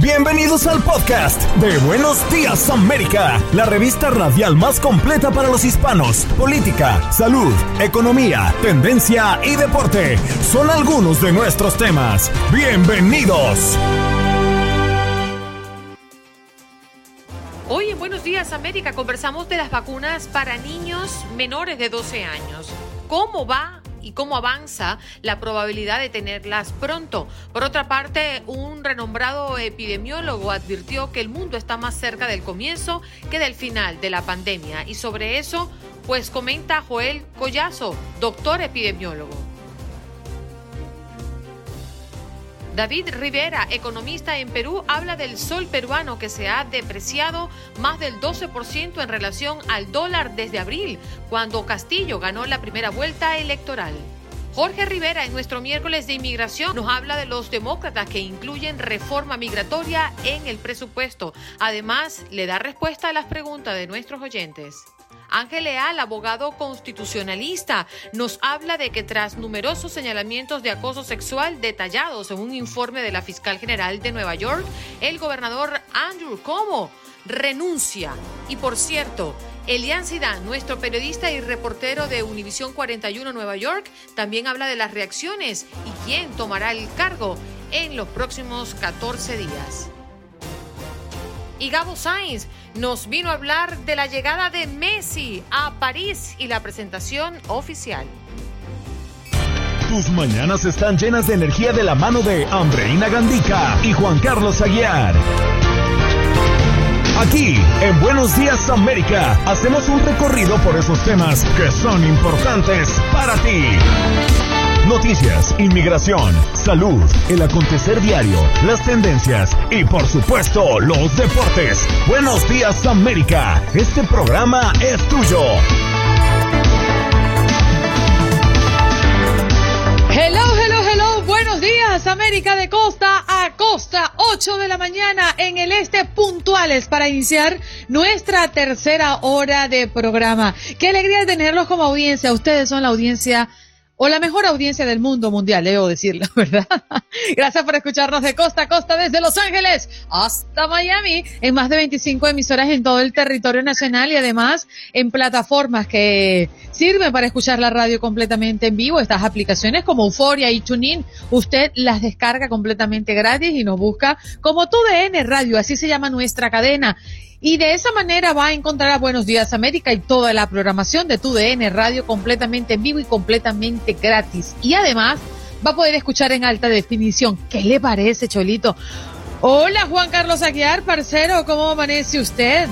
Bienvenidos al podcast de Buenos Días América, la revista radial más completa para los hispanos. Política, salud, economía, tendencia y deporte son algunos de nuestros temas. Bienvenidos. Hoy en Buenos Días América conversamos de las vacunas para niños menores de 12 años. ¿Cómo va y cómo avanza la probabilidad de tenerlas pronto. Por otra parte, un renombrado epidemiólogo advirtió que el mundo está más cerca del comienzo que del final de la pandemia. Y sobre eso, pues comenta Joel Collazo, doctor epidemiólogo. David Rivera, economista en Perú, habla del sol peruano que se ha depreciado más del 12% en relación al dólar desde abril, cuando Castillo ganó la primera vuelta electoral. Jorge Rivera en nuestro miércoles de inmigración nos habla de los demócratas que incluyen reforma migratoria en el presupuesto. Además, le da respuesta a las preguntas de nuestros oyentes. Ángel Leal, abogado constitucionalista, nos habla de que tras numerosos señalamientos de acoso sexual detallados en un informe de la fiscal general de Nueva York, el gobernador Andrew Cuomo renuncia. Y por cierto, Elian Zidane, nuestro periodista y reportero de Univisión 41 Nueva York, también habla de las reacciones y quién tomará el cargo en los próximos 14 días. Y Gabo Sainz nos vino a hablar de la llegada de Messi a París y la presentación oficial. Tus mañanas están llenas de energía de la mano de Andreina Gandica y Juan Carlos Aguiar. Aquí, en Buenos Días América, hacemos un recorrido por esos temas que son importantes para ti. Noticias, inmigración, salud, el acontecer diario, las tendencias y por supuesto los deportes. Buenos días América, este programa es tuyo. Hello, hello, hello, buenos días América de costa a costa, 8 de la mañana en el este puntuales para iniciar nuestra tercera hora de programa. Qué alegría tenerlos como audiencia, ustedes son la audiencia o la mejor audiencia del mundo mundial, debo decirlo, ¿verdad? Gracias por escucharnos de costa a costa desde Los Ángeles hasta Miami, en más de 25 emisoras en todo el territorio nacional y además en plataformas que sirven para escuchar la radio completamente en vivo. Estas aplicaciones como Euforia y TuneIn, usted las descarga completamente gratis y nos busca como TUDN Radio, así se llama nuestra cadena. Y de esa manera va a encontrar a Buenos Días América y toda la programación de tu DN Radio completamente en vivo y completamente gratis. Y además va a poder escuchar en alta definición. ¿Qué le parece, Cholito? Hola, Juan Carlos Aguiar, parcero, ¿cómo amanece usted?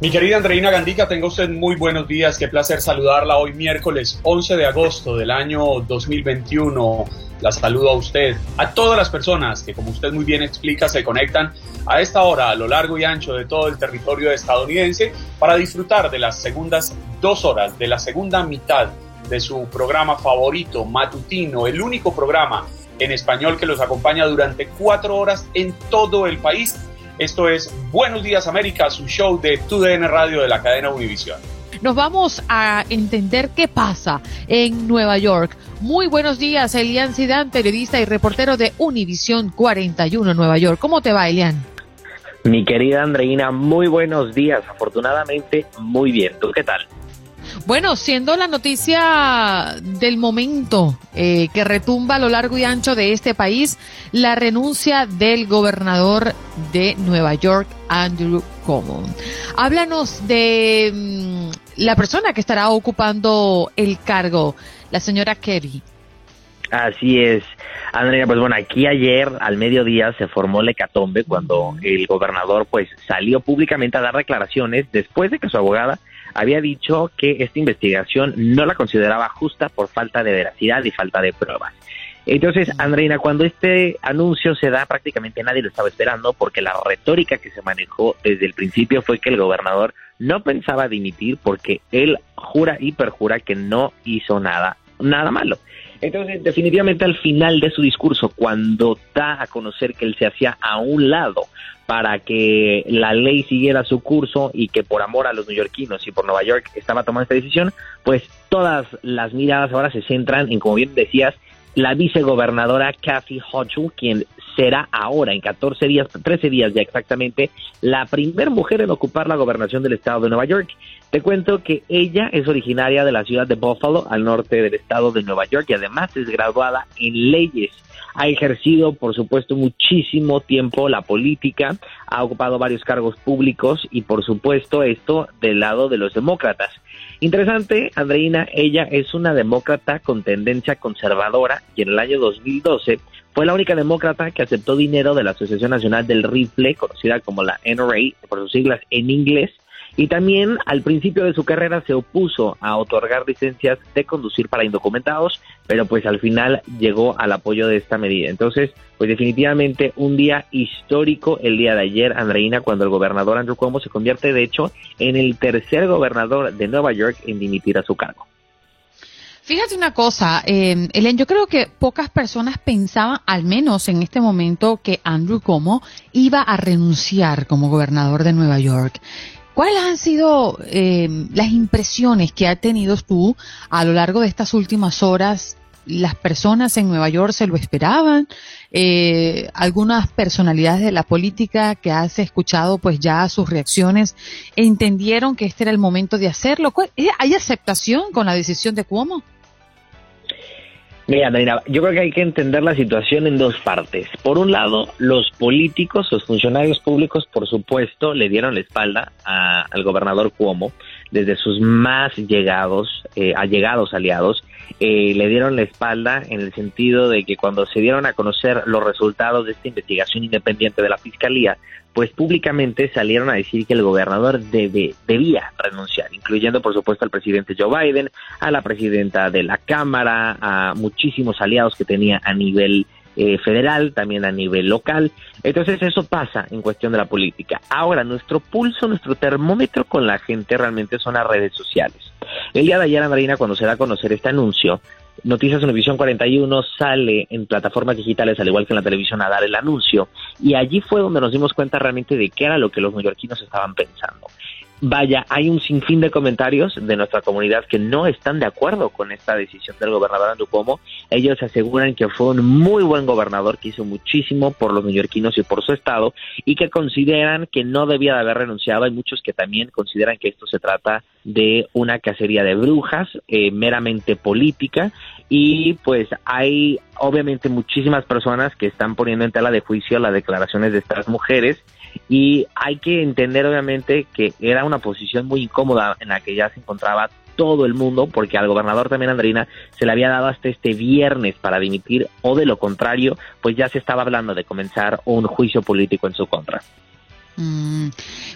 Mi querida Andreina Gandica, tenga usted muy buenos días. Qué placer saludarla hoy miércoles 11 de agosto del año 2021. La saludo a usted, a todas las personas que, como usted muy bien explica, se conectan a esta hora a lo largo y ancho de todo el territorio estadounidense para disfrutar de las segundas dos horas, de la segunda mitad de su programa favorito, matutino, el único programa en español que los acompaña durante cuatro horas en todo el país. Esto es Buenos Días América, su show de TUDN Radio de la cadena Univisión. Nos vamos a entender qué pasa en Nueva York. Muy buenos días, Elian Zidane, periodista y reportero de Univisión 41 Nueva York. ¿Cómo te va, Elian? Mi querida Andreina, muy buenos días. Afortunadamente, muy bien. ¿Tú qué tal? Bueno, siendo la noticia del momento eh, que retumba a lo largo y ancho de este país, la renuncia del gobernador de Nueva York, Andrew Cuomo. Háblanos de mm, la persona que estará ocupando el cargo, la señora Kerry. Así es. Andrea, pues bueno, aquí ayer al mediodía se formó el hecatombe cuando el gobernador pues salió públicamente a dar declaraciones después de que su abogada había dicho que esta investigación no la consideraba justa por falta de veracidad y falta de pruebas. Entonces, Andreina, cuando este anuncio se da, prácticamente nadie lo estaba esperando porque la retórica que se manejó desde el principio fue que el gobernador no pensaba dimitir porque él jura y perjura que no hizo nada, nada malo. Entonces, definitivamente al final de su discurso, cuando da a conocer que él se hacía a un lado para que la ley siguiera su curso y que por amor a los neoyorquinos y por Nueva York estaba tomando esta decisión, pues todas las miradas ahora se centran en, como bien decías, la vicegobernadora Kathy Hochul, quien será ahora, en 14 días, 13 días ya exactamente, la primera mujer en ocupar la gobernación del estado de Nueva York. Te cuento que ella es originaria de la ciudad de Buffalo, al norte del estado de Nueva York, y además es graduada en leyes ha ejercido, por supuesto, muchísimo tiempo la política, ha ocupado varios cargos públicos y, por supuesto, esto del lado de los demócratas. Interesante, Andreina, ella es una demócrata con tendencia conservadora y en el año 2012 fue la única demócrata que aceptó dinero de la Asociación Nacional del Rifle, conocida como la NRA, por sus siglas en inglés, y también al principio de su carrera se opuso a otorgar licencias de conducir para indocumentados, pero pues al final llegó al apoyo de esta medida. Entonces, pues definitivamente un día histórico el día de ayer, Andreina, cuando el gobernador Andrew Cuomo se convierte de hecho en el tercer gobernador de Nueva York en dimitir a su cargo. Fíjate una cosa, eh, yo creo que pocas personas pensaban, al menos en este momento, que Andrew Cuomo iba a renunciar como gobernador de Nueva York. ¿Cuáles han sido eh, las impresiones que has tenido tú a lo largo de estas últimas horas? ¿Las personas en Nueva York se lo esperaban? Eh, ¿Algunas personalidades de la política que has escuchado pues ya sus reacciones entendieron que este era el momento de hacerlo? ¿Hay aceptación con la decisión de Cuomo? Mira, yo creo que hay que entender la situación en dos partes. Por un lado, los políticos, los funcionarios públicos, por supuesto, le dieron la espalda al gobernador Cuomo, desde sus más llegados, eh, allegados aliados, eh, le dieron la espalda en el sentido de que cuando se dieron a conocer los resultados de esta investigación independiente de la Fiscalía, pues públicamente salieron a decir que el gobernador debe, debía renunciar, incluyendo por supuesto al presidente Joe Biden, a la presidenta de la Cámara, a muchísimos aliados que tenía a nivel eh, federal, también a nivel local. Entonces eso pasa en cuestión de la política. Ahora, nuestro pulso, nuestro termómetro con la gente realmente son las redes sociales. El día de ayer, Andreina, cuando se da a conocer este anuncio, Noticias Univisión 41 sale en plataformas digitales, al igual que en la televisión, a dar el anuncio. Y allí fue donde nos dimos cuenta realmente de qué era lo que los neoyorquinos estaban pensando. Vaya, hay un sinfín de comentarios de nuestra comunidad que no están de acuerdo con esta decisión del gobernador Andrew Cuomo. Ellos aseguran que fue un muy buen gobernador que hizo muchísimo por los neoyorquinos y por su estado y que consideran que no debía de haber renunciado. Hay muchos que también consideran que esto se trata de una cacería de brujas eh, meramente política y pues hay obviamente muchísimas personas que están poniendo en tela de juicio las declaraciones de estas mujeres y hay que entender obviamente que era una posición muy incómoda en la que ya se encontraba todo el mundo, porque al gobernador también Andrina se le había dado hasta este viernes para dimitir, o de lo contrario, pues ya se estaba hablando de comenzar un juicio político en su contra. Mm.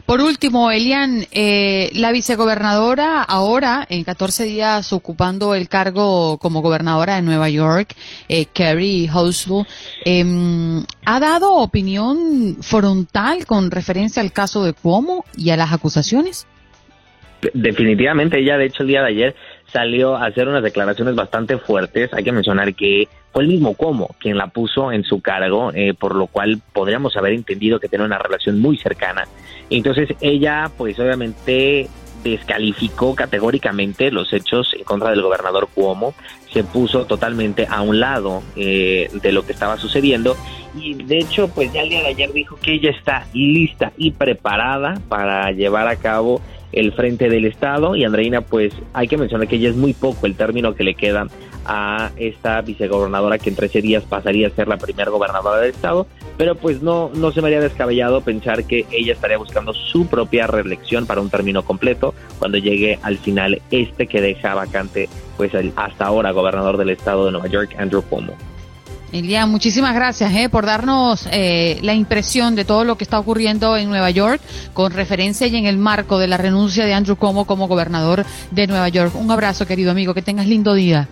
Por último, Elian, eh, la vicegobernadora ahora, en 14 días ocupando el cargo como gobernadora de Nueva York, eh, Carrie Housel, em, ¿ha dado opinión frontal con referencia al caso de Cuomo y a las acusaciones? Definitivamente, ella de hecho el día de ayer salió a hacer unas declaraciones bastante fuertes. Hay que mencionar que fue el mismo Como quien la puso en su cargo, eh, por lo cual podríamos haber entendido que tiene una relación muy cercana. Entonces ella, pues obviamente descalificó categóricamente los hechos en contra del gobernador Cuomo, se puso totalmente a un lado eh, de lo que estaba sucediendo y de hecho pues ya el día de ayer dijo que ella está lista y preparada para llevar a cabo el frente del Estado y Andreina, pues hay que mencionar que ella es muy poco el término que le queda a esta vicegobernadora que en 13 días pasaría a ser la primera gobernadora del Estado, pero pues no, no se me haría descabellado pensar que ella estaría buscando su propia reelección para un término completo cuando llegue al final este que deja vacante pues hasta ahora gobernador del Estado de Nueva York, Andrew Cuomo. Elian, muchísimas gracias eh, por darnos eh, la impresión de todo lo que está ocurriendo en Nueva York con referencia y en el marco de la renuncia de Andrew Cuomo como gobernador de Nueva York. Un abrazo, querido amigo, que tengas lindo día.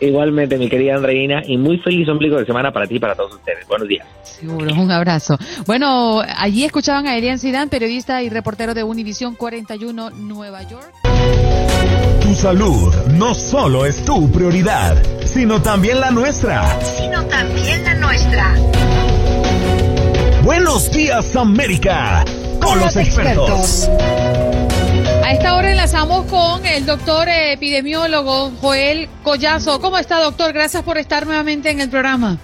Igualmente, mi querida Andreina, y muy feliz ombligo de semana para ti y para todos ustedes. Buenos días. Seguro, un abrazo. Bueno, allí escuchaban a Elian Zidane, periodista y reportero de Univisión 41 Nueva York. Tu salud no solo es tu prioridad, sino también la nuestra. Sino también la nuestra. Buenos días, América, con, los, expertos. A esta hora enlazamos con el doctor epidemiólogo Joel Collazo. ¿Cómo está, doctor? Gracias por estar nuevamente en el programa.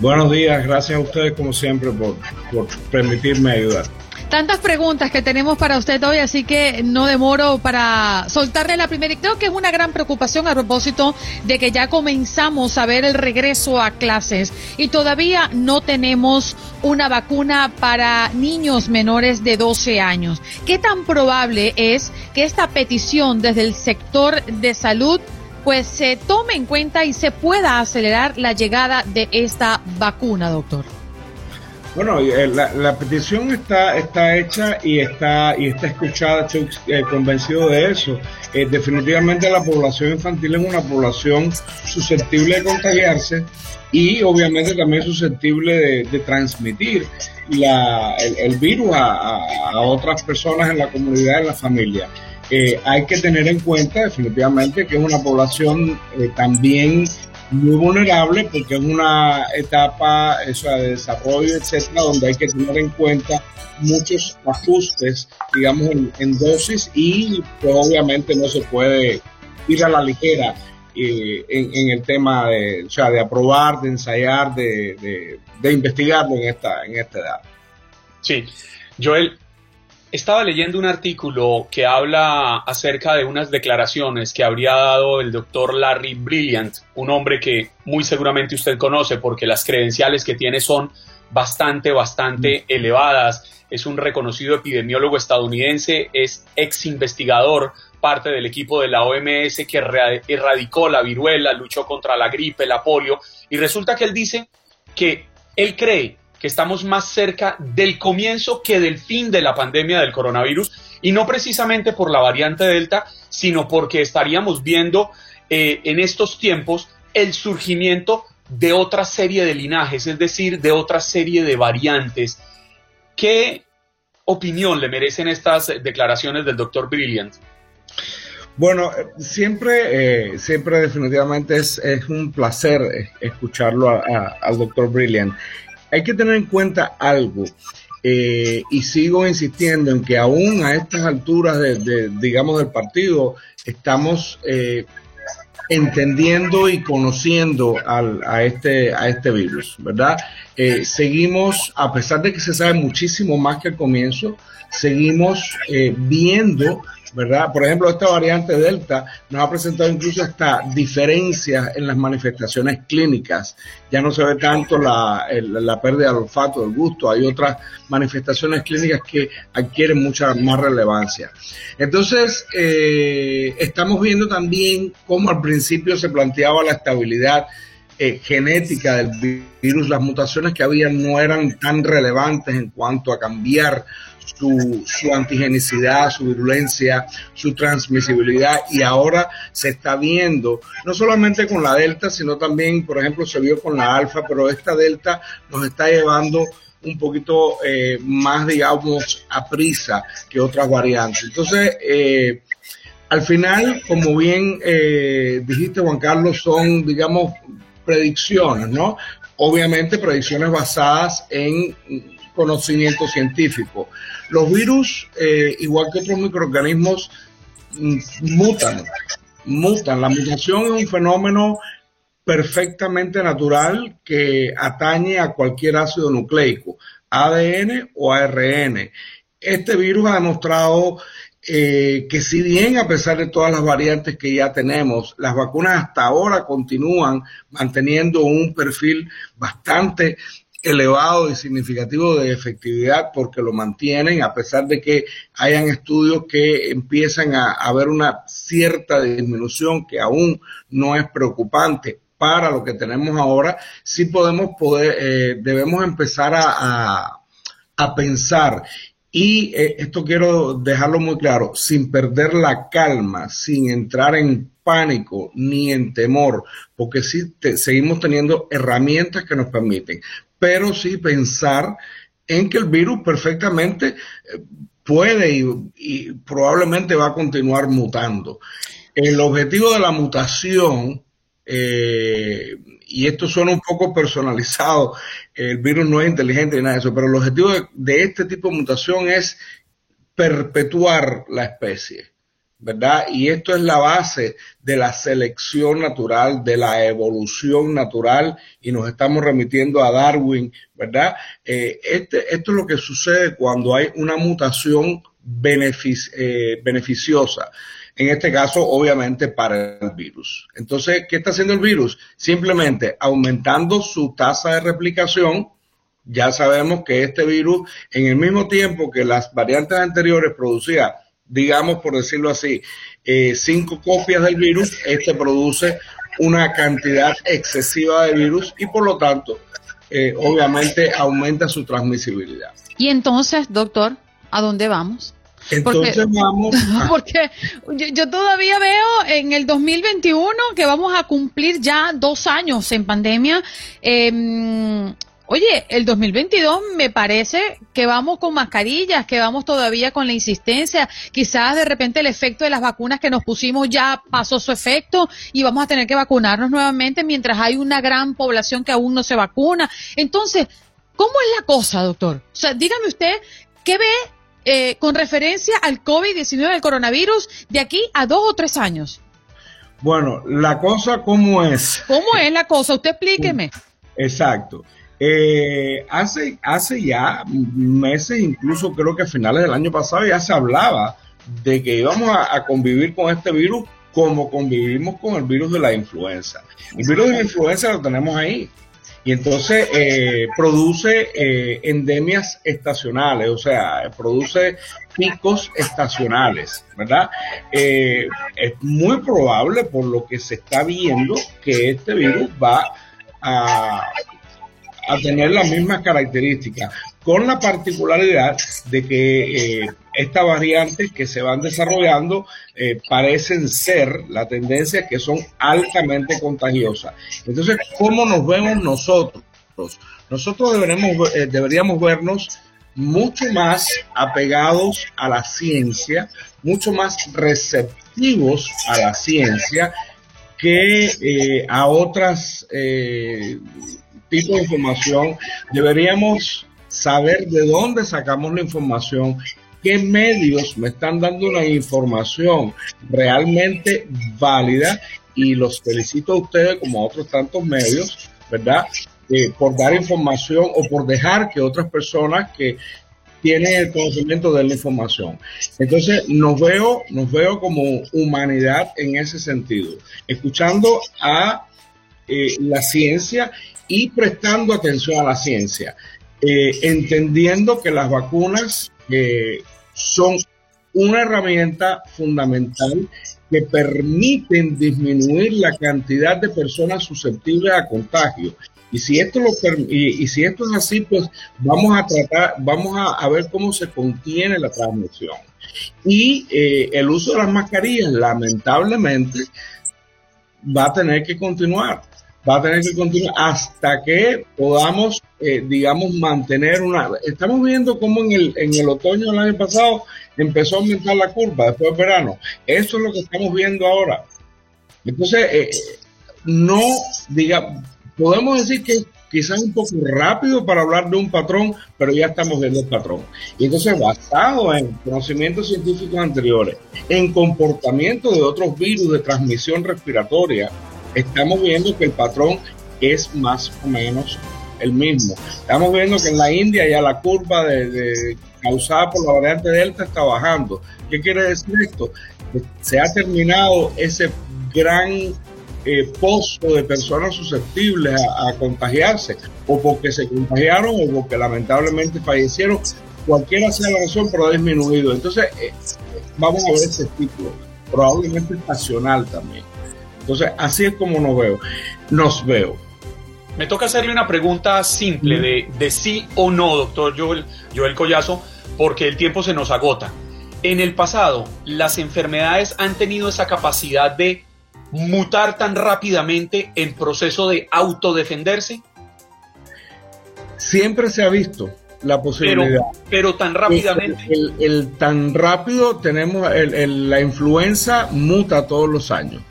Buenos días, gracias a ustedes como siempre por, por permitirme ayudar. Tantas preguntas que tenemos para usted hoy, así que no demoro para soltarle la primera. Y creo que es una gran preocupación a propósito de que ya comenzamos a ver el regreso a clases y todavía no tenemos una vacuna para niños menores de 12 años. ¿Qué tan probable es que esta petición desde el sector de salud pues se tome en cuenta y se pueda acelerar la llegada de esta vacuna, doctor? Bueno, eh, la, petición está, está hecha y está, y está escuchada, estoy eh, convencido de eso. Eh, definitivamente la población infantil es una población susceptible de contagiarse y obviamente también susceptible de, transmitir la, el, virus a, otras personas en la comunidad, en la familia. hay que tener en cuenta definitivamente que es una población también muy vulnerable porque es una etapa de desarrollo, etcétera, donde hay que tener en cuenta muchos ajustes, digamos, en, dosis y pues, obviamente no se puede ir a la ligera eh, en, el tema de, o sea, de aprobar, de ensayar, de, de, de investigarlo en esta, en esta edad. Sí, Joel, estaba leyendo un artículo que habla acerca de unas declaraciones que habría dado el doctor Larry Brilliant, un hombre que muy seguramente usted conoce porque las credenciales que tiene son bastante, bastante mm. elevadas. Es un reconocido epidemiólogo estadounidense, es ex investigador, parte del equipo de la OMS que erradicó la viruela, luchó contra la gripe, la polio, y resulta que él dice que él cree que estamos más cerca del comienzo que del fin de la pandemia del coronavirus y no precisamente por la variante Delta, sino porque estaríamos viendo eh, en estos tiempos el surgimiento de otra serie de linajes, es decir, de otra serie de variantes. ¿Qué opinión le merecen estas declaraciones del doctor Brilliant? Bueno, siempre, eh, siempre definitivamente es, un placer escucharlo al doctor Brilliant hay que tener en cuenta algo. Eh, y sigo insistiendo en que aún a estas alturas de, digamos del partido estamos eh, entendiendo y conociendo a este a este virus verdad eh, seguimos a pesar de que se sabe muchísimo más que al comienzo seguimos viendo ¿verdad? Por ejemplo, esta variante Delta nos ha presentado incluso hasta diferencias en las manifestaciones clínicas. Ya no se ve tanto la, pérdida del olfato, del gusto, hay otras manifestaciones clínicas que adquieren mucha más relevancia. Entonces, eh, estamos viendo también cómo al principio se planteaba la estabilidad eh, genética del virus, las mutaciones que había no eran tan relevantes en cuanto a cambiar su, su antigenicidad, su virulencia, su transmisibilidad y ahora se está viendo, no solamente con la delta, sino también, por ejemplo, se vio con la alfa, pero esta delta nos está llevando un poquito eh, más, digamos, a prisa que otras variantes. Entonces, eh, al final, como bien eh, dijiste, Juan Carlos, son, digamos, predicciones, ¿no? Obviamente predicciones basadas en conocimiento científico. Los virus, eh, igual que otros microorganismos, mm, mutan, mutan. La mutación es un fenómeno perfectamente natural que atañe a cualquier ácido nucleico, ADN o ARN. Este virus ha demostrado eh, que si bien a pesar de todas las variantes que ya tenemos, las vacunas hasta ahora continúan manteniendo un perfil bastante elevado y significativo de efectividad porque lo mantienen a pesar de que hayan estudios que empiezan a, haber una cierta disminución que aún no es preocupante para lo que tenemos ahora, sí podemos poder, eh, debemos empezar a, a, pensar. Y eh, esto quiero dejarlo muy claro, sin perder la calma, sin entrar en pánico ni en temor, porque sí seguimos teniendo herramientas que nos permiten, pero sí pensar en que el virus perfectamente eh, puede y, probablemente va a continuar mutando. El objetivo de la mutación, eh, y esto suena un poco personalizado, el virus no es inteligente ni nada de eso, pero el objetivo de este tipo de mutación es perpetuar la especie. ¿Verdad? Y esto es la base de la selección natural, de la evolución natural, y nos estamos remitiendo a Darwin, ¿verdad? Eh, este, esto es lo que sucede cuando hay una mutación eh, beneficiosa. En este caso, obviamente, para el virus. Entonces, ¿qué está haciendo el virus? Simplemente aumentando su tasa de replicación, ya sabemos que este virus, en el mismo tiempo que las variantes anteriores producía digamos, por decirlo así, eh, cinco copias del virus, este produce una cantidad excesiva de virus y por lo tanto, eh, obviamente, aumenta su transmisibilidad. Y entonces, doctor, ¿a dónde vamos? Entonces vamos. Porque yo, todavía veo en el 2021 que vamos a cumplir ya dos años en pandemia. Eh, Oye, el 2022 me parece que vamos con mascarillas, que vamos todavía con la insistencia. Quizás de repente el efecto de las vacunas que nos pusimos ya pasó su efecto y vamos a tener que vacunarnos nuevamente mientras hay una gran población que aún no se vacuna. Entonces, ¿cómo es la cosa, doctor? O sea, dígame usted, ¿qué ve eh, con referencia al COVID-19, al coronavirus, de aquí a dos o tres años? Bueno, la cosa, ¿cómo es? ¿Cómo es la cosa? Usted explíqueme. Exacto. Eh, hace, hace ya meses, incluso creo que a finales del año pasado ya se hablaba de que íbamos a, convivir con este virus como convivimos con el virus de la influenza. El virus de la influenza lo tenemos ahí. Y entonces eh, produce eh, endemias estacionales, o sea, produce picos estacionales, ¿verdad? es muy probable, por lo que se está viendo, que este virus va a a tener las mismas características, con la particularidad de que eh, estas variantes que se van desarrollando eh, parecen ser la tendencia que son altamente contagiosas. Entonces, ¿cómo nos vemos nosotros? Nosotros deberemos, eh, deberíamos vernos mucho más apegados a la ciencia, mucho más receptivos a la ciencia que a otras tipo de información, deberíamos saber de dónde sacamos la información, qué medios me están dando una información realmente válida y los felicito a ustedes como a otros tantos medios, ¿verdad? Eh, por dar información o por dejar que otras personas que tienen el conocimiento de la información. Entonces, nos veo, nos veo como humanidad en ese sentido, escuchando a eh, la ciencia y prestando atención a la ciencia, eh, entendiendo que las vacunas eh, son una herramienta fundamental que permiten disminuir la cantidad de personas susceptibles a contagio. Y si esto lo y, si esto es así, pues vamos a tratar, vamos a, ver cómo se contiene la transmisión. Y eh, el uso de las mascarillas, lamentablemente, va a tener que continuar va a tener que continuar hasta que podamos, eh, digamos, mantener una... Estamos viendo cómo en el, en el otoño del año pasado empezó a aumentar la curva después del verano. Eso es lo que estamos viendo ahora. Entonces, eh, no, diga, podemos decir que quizás un poco rápido para hablar de un patrón, pero ya estamos viendo el patrón. Y entonces, basado en conocimientos científicos anteriores, en comportamiento de otros virus de transmisión respiratoria, estamos viendo que el patrón es más o menos el mismo. Estamos viendo que en la India ya la curva de, causada por la variante Delta está bajando. ¿Qué quiere decir esto? se ha terminado ese gran eh, pozo de personas susceptibles a, contagiarse, o porque se contagiaron o porque lamentablemente fallecieron. Cualquiera sea la razón, pero ha disminuido. Entonces, eh, vamos a ver ese tipo, probablemente estacional también. Entonces, así es como nos veo. Nos veo. Me toca hacerle una pregunta simple de, de sí o no, doctor Joel, Joel Collazo, porque el tiempo se nos agota. En el pasado, las enfermedades han tenido esa capacidad de mutar tan rápidamente en proceso de autodefenderse. Siempre se ha visto la posibilidad. Pero, tan rápidamente. El, tan rápido tenemos, la influenza muta todos los años.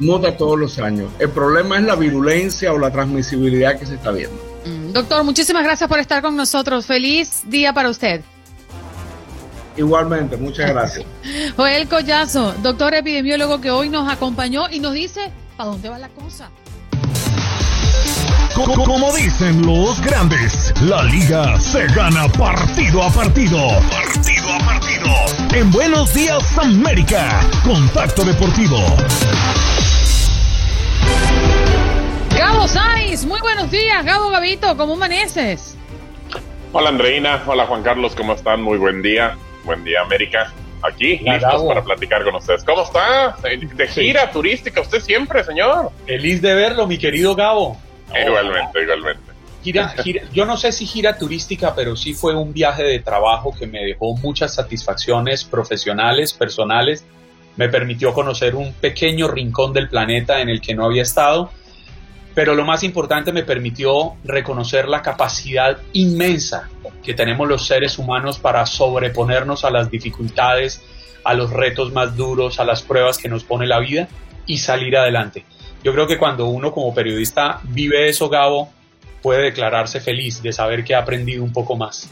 Muta todos los años. El problema es la virulencia o la transmisibilidad que se está viendo. Mm, doctor, muchísimas gracias por estar con nosotros. Feliz día para usted. Igualmente, muchas gracias. Joel Collazo, doctor epidemiólogo que hoy nos acompañó y nos dice, ¿para dónde va la cosa? Como dicen los grandes, la liga se gana partido a partido. Partido a partido. En Buenos Días América, Contacto Deportivo. Gabo Saiz, muy buenos días, Gabo Gabito, ¿cómo amaneces? Hola Andreina, hola Juan Carlos, ¿cómo están? Muy buen día, buen día América. Aquí, listos para platicar con ustedes. ¿Cómo está? De gira turística, usted siempre, señor. Feliz de verlo, mi querido Gabo. Igualmente, igualmente. Gira, yo no sé si gira turística, pero sí fue un viaje de trabajo que me dejó muchas satisfacciones profesionales, personales. Me permitió conocer un pequeño rincón del planeta en el que no había estado, pero lo más importante me permitió reconocer la capacidad inmensa que tenemos los seres humanos para sobreponernos a las dificultades, a los retos más duros, a las pruebas que nos pone la vida y salir adelante. Yo creo que cuando uno como periodista vive eso, Gabo, puede declararse feliz de saber que ha aprendido un poco más.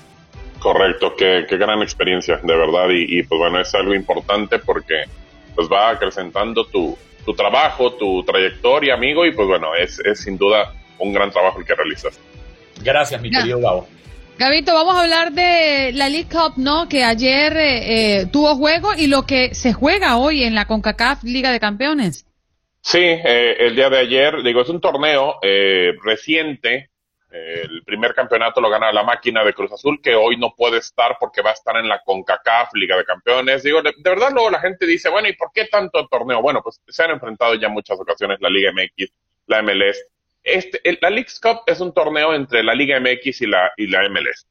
Correcto, qué, gran experiencia, de verdad, y, pues bueno, es algo importante porque pues va acrecentando tu, tu trabajo, tu trayectoria, amigo, y pues bueno, es, es sin duda un gran trabajo el que realizas. Gracias, mi querido Gabo. Gabito, vamos a hablar de la League Cup, ¿no? Que ayer eh, eh, tuvo juego y lo que se juega hoy en la CONCACAF Liga de Campeones. Sí, eh, el día de ayer, digo, es un torneo eh, reciente. Eh, el primer campeonato lo gana la máquina de Cruz Azul, que hoy no puede estar porque va a estar en la CONCACAF, Liga de Campeones. Digo, de, verdad luego la gente dice, bueno, ¿y por qué tanto torneo? Bueno, pues se han enfrentado ya muchas ocasiones la Liga MX, la MLS. Este, la League's Cup es un torneo entre la Liga MX y la, y la MLS.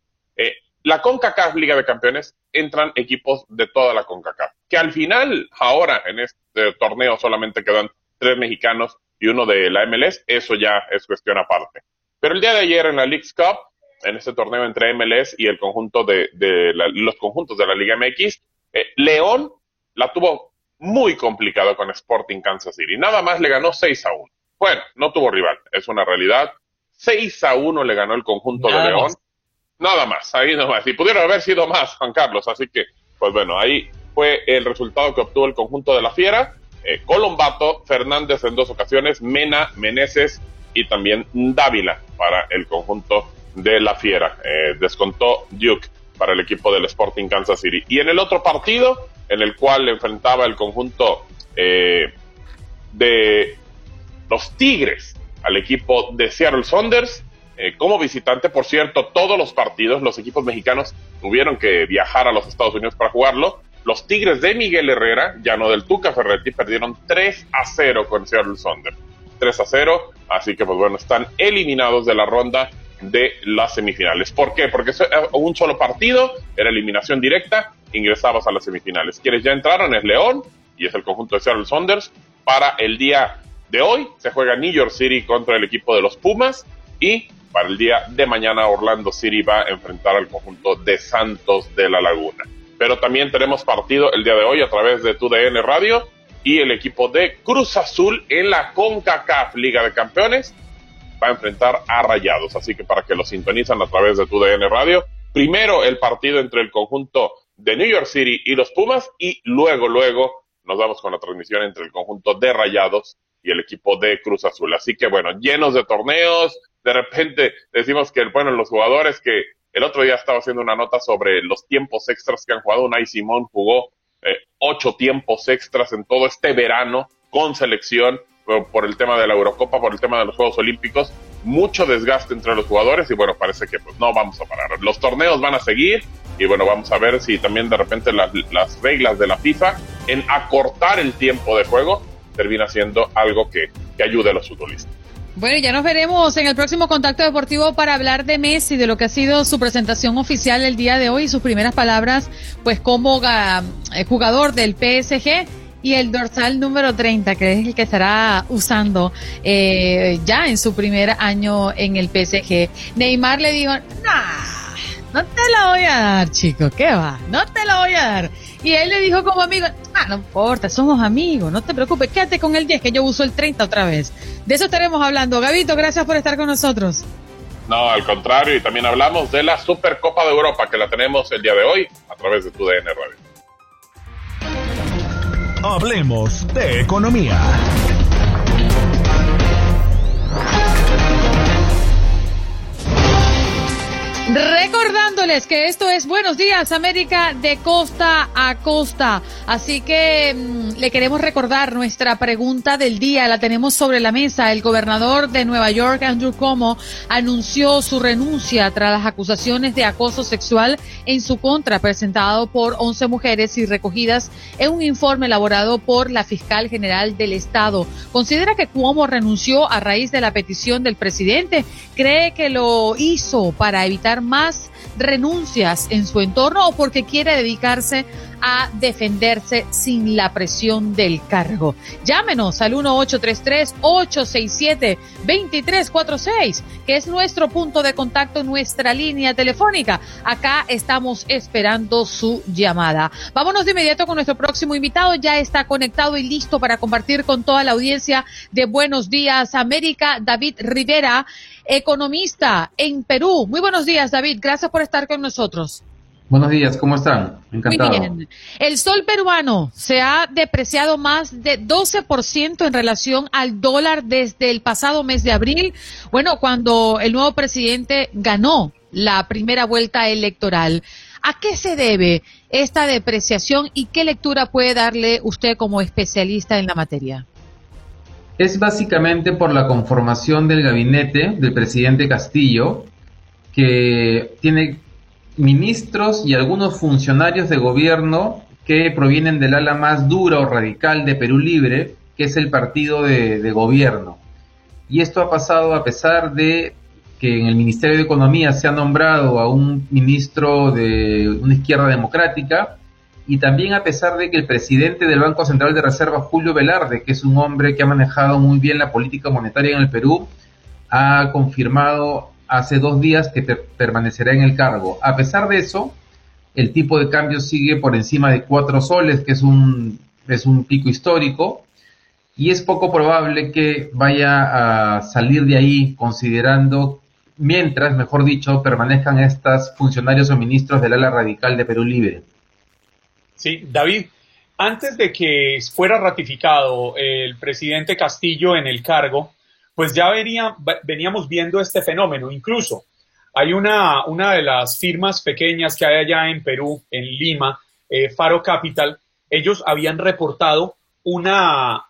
la CONCACAF Liga de Campeones entran equipos de toda la CONCACAF, que al final, ahora en este torneo solamente quedan tres mexicanos y uno de la MLS, eso ya es cuestión aparte. Pero el día de ayer en la League's Cup, en este torneo entre MLS y el conjunto de, los conjuntos de la Liga MX, eh, León la tuvo muy complicado con Sporting Kansas City. Nada más le ganó 6 a 1. Bueno, no tuvo rival, es una realidad. 6 a 1 le ganó el conjunto de León. Nada más, ahí nomás. Y pudieron haber sido más, Juan Carlos. Así que, pues bueno, ahí fue el resultado que obtuvo el conjunto de la Fiera. Eh, Colombato, Fernández en dos ocasiones, Mena, Meneses y también Dávila para el conjunto de la Fiera. Eh, descontó Duke para el equipo del Sporting Kansas City. Y en el otro partido, en el cual enfrentaba el conjunto eh, de los Tigres al equipo de Seattle Saunders, como visitante, por cierto, todos los partidos, los equipos mexicanos tuvieron que viajar a los Estados Unidos para jugarlo. Los Tigres de Miguel Herrera, ya no del Tuca Ferretti, perdieron 3 a 0 con Seattle Saunders. 3 a 0, así que pues bueno, están eliminados de la ronda de las semifinales. ¿Por qué? Porque un solo partido, era eliminación directa, ingresabas a las semifinales. Quienes ya entraron es León y es el conjunto de Seattle Saunders. Para el día de hoy se juega New York City contra el equipo de los Pumas y para el día de mañana Orlando City va a enfrentar al conjunto de Santos de la Laguna pero también tenemos partido el día de hoy a través de TUDN Radio y el equipo de Cruz Azul en la CONCACAF Liga de Campeones va a enfrentar a Rayados, así que para que lo sintonizan a través de TUDN Radio, primero el partido entre el conjunto de New York City y los Pumas y luego, luego nos vamos con la transmisión entre el conjunto de Rayados y el equipo de Cruz Azul. Así que bueno, llenos de torneos, de repente decimos que, bueno, los jugadores que el otro día estaba haciendo una nota sobre los tiempos extras que han jugado. Unai Simón jugó eh, ocho tiempos extras en todo este verano con selección por el tema de la Eurocopa, por el tema de los Juegos Olímpicos, mucho desgaste entre los jugadores y bueno, parece que pues no vamos a parar. Los torneos van a seguir y bueno, vamos a ver si también de repente las, las reglas de la FIFA en acortar el tiempo de juego termina siendo algo que, que ayude a los futbolistas. Bueno, ya nos veremos en el próximo contacto deportivo para hablar de Messi, de lo que ha sido su presentación oficial el día de hoy y sus primeras palabras, pues como eh, jugador del PSG y el dorsal número 30, que es el que estará usando eh, ya en su primer año en el PSG. Neymar le dijo, nah, no te la voy a dar, chico, ¿qué va? No te la voy a dar. Y él le dijo como amigo, ah, no importa, somos amigos, no te preocupes, quédate con el 10 que yo uso el 30 otra vez. De eso estaremos hablando. Gabito, gracias por estar con nosotros. No, al contrario, y también hablamos de la Supercopa de Europa que la tenemos el día de hoy a través de tu DN Radio. Hablemos de economía. Recordándoles que esto es Buenos Días América de costa a costa. Así que mm, le queremos recordar nuestra pregunta del día. La tenemos sobre la mesa. El gobernador de Nueva York, Andrew Cuomo, anunció su renuncia tras las acusaciones de acoso sexual en su contra presentado por 11 mujeres y recogidas en un informe elaborado por la fiscal general del estado. Considera que Cuomo renunció a raíz de la petición del presidente. Cree que lo hizo para evitar más renuncias en su entorno o porque quiere dedicarse a defenderse sin la presión del cargo. Llámenos al 1833-867-2346, que es nuestro punto de contacto, nuestra línea telefónica. Acá estamos esperando su llamada. Vámonos de inmediato con nuestro próximo invitado. Ya está conectado y listo para compartir con toda la audiencia de Buenos Días América, David Rivera economista en Perú. Muy buenos días, David. Gracias por estar con nosotros. Buenos días, ¿cómo están? Encantado. Muy bien. El sol peruano se ha depreciado más de 12% en relación al dólar desde el pasado mes de abril, bueno, cuando el nuevo presidente ganó la primera vuelta electoral. ¿A qué se debe esta depreciación y qué lectura puede darle usted como especialista en la materia? es básicamente por la conformación del gabinete del presidente Castillo, que tiene ministros y algunos funcionarios de gobierno que provienen del ala más dura o radical de Perú Libre, que es el partido de, gobierno. Y esto ha pasado a pesar de que en el Ministerio de Economía se ha nombrado a un ministro de una izquierda democrática, y también a pesar de que el presidente del Banco Central de Reserva, Julio Velarde, que es un hombre que ha manejado muy bien la política monetaria en el Perú, ha confirmado hace dos días que permanecerá en el cargo. A pesar de eso, el tipo de cambio sigue por encima de cuatro soles, que es un, es un pico histórico, y es poco probable que vaya a salir de ahí considerando, mientras, mejor dicho, permanezcan estos funcionarios o ministros del ala radical de Perú Libre. Sí, David, antes de que fuera ratificado el presidente Castillo en el cargo, pues ya veníamos viendo este fenómeno. Incluso hay una, una de las firmas pequeñas que hay allá en Perú, en Lima, eh, Faro Capital, ellos habían reportado una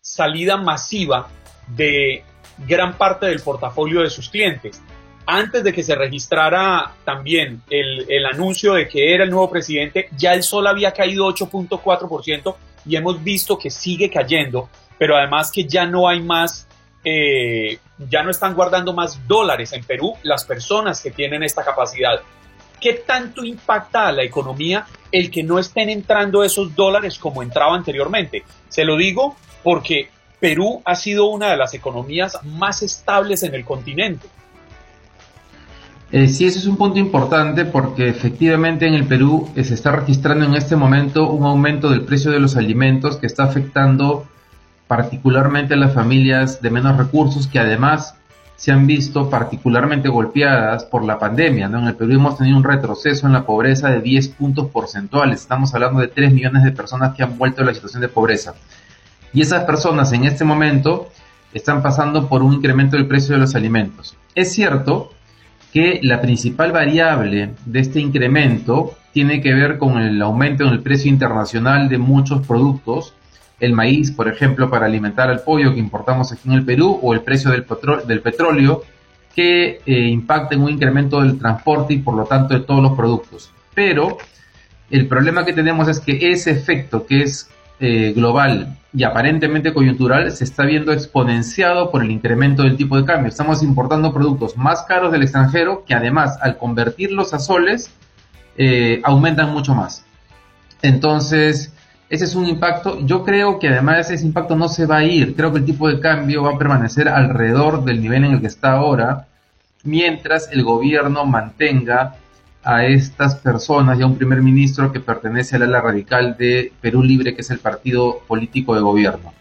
salida masiva de gran parte del portafolio de sus clientes antes de que se registrara también el, anuncio de que era el nuevo presidente, ya el sol había caído 8.4% y hemos visto que sigue cayendo, pero además que ya no hay más, eh, ya no están guardando más dólares en Perú las personas que tienen esta capacidad. ¿Qué tanto impacta a la economía el que no estén entrando esos dólares como entraba anteriormente? Se lo digo porque Perú ha sido una de las economías más estables en el continente eh, sí, ese es un punto importante porque efectivamente en el Perú eh, se está registrando en este momento un aumento del precio de los alimentos que está afectando particularmente las familias de menos recursos que además se han visto particularmente golpeadas por la pandemia. En el Perú hemos tenido un retroceso en la pobreza de 10 puntos porcentuales. Estamos hablando de 3 millones de personas que han vuelto a la situación de pobreza. Y esas personas en este momento están pasando por un incremento del precio de los alimentos. Es cierto que la principal variable de este incremento tiene que ver con el aumento en el precio internacional de muchos productos, el maíz, por ejemplo, para alimentar al pollo que importamos aquí en el Perú, o el precio del, petróleo, que eh, impacta en un incremento del transporte y por lo tanto de todos los productos. Pero el problema que tenemos es que ese efecto, que es eh, global y aparentemente coyuntural se está viendo exponenciado por el incremento del tipo de cambio. Estamos importando productos más caros del extranjero que además al convertirlos a soles eh, aumentan mucho más. Entonces, ese es un impacto. Yo creo que además ese impacto no se va a ir. Creo que el tipo de cambio va a permanecer alrededor del nivel en el que está ahora, mientras el gobierno mantenga a estas personas y a un primer ministro que pertenece al ala radical de Perú Libre, que es el partido político de gobierno.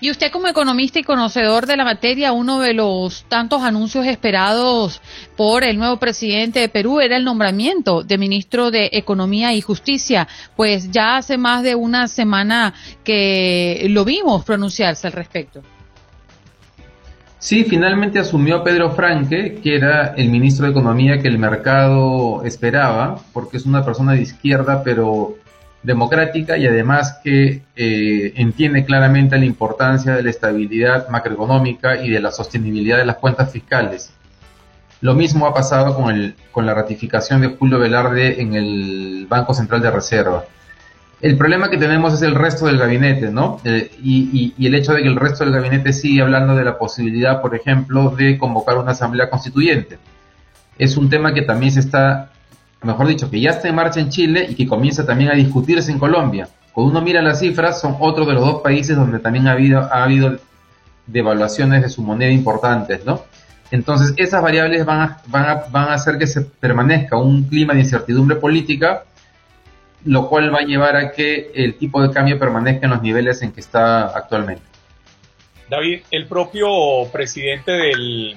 Y usted como economista y conocedor de la materia, uno de los tantos anuncios esperados por el nuevo presidente de Perú era el nombramiento de ministro de Economía y Justicia, pues ya hace más de una semana que lo vimos pronunciarse al respecto. Sí, finalmente asumió Pedro Franque, que era el ministro de Economía que el mercado esperaba, porque es una persona de izquierda, pero democrática y además que eh, entiende claramente la importancia de la estabilidad macroeconómica y de la sostenibilidad de las cuentas fiscales. Lo mismo ha pasado con, el, con la ratificación de Julio Velarde en el Banco Central de Reserva. El problema que tenemos es el resto del gabinete, ¿no? Eh, y, y, el hecho de que el resto del gabinete sigue hablando de la posibilidad, por ejemplo, de convocar una asamblea constituyente. Es un tema que también se está, mejor dicho, que ya está en marcha en Chile y que comienza también a discutirse en Colombia. Cuando uno mira las cifras, son otro de los dos países donde también ha habido, ha habido devaluaciones de su moneda importantes, ¿no? Entonces, esas variables van, a, van a hacer que se permanezca un clima de incertidumbre política lo cual va a llevar a que el tipo de cambio permanezca en los niveles en que está actualmente. David, el propio presidente del,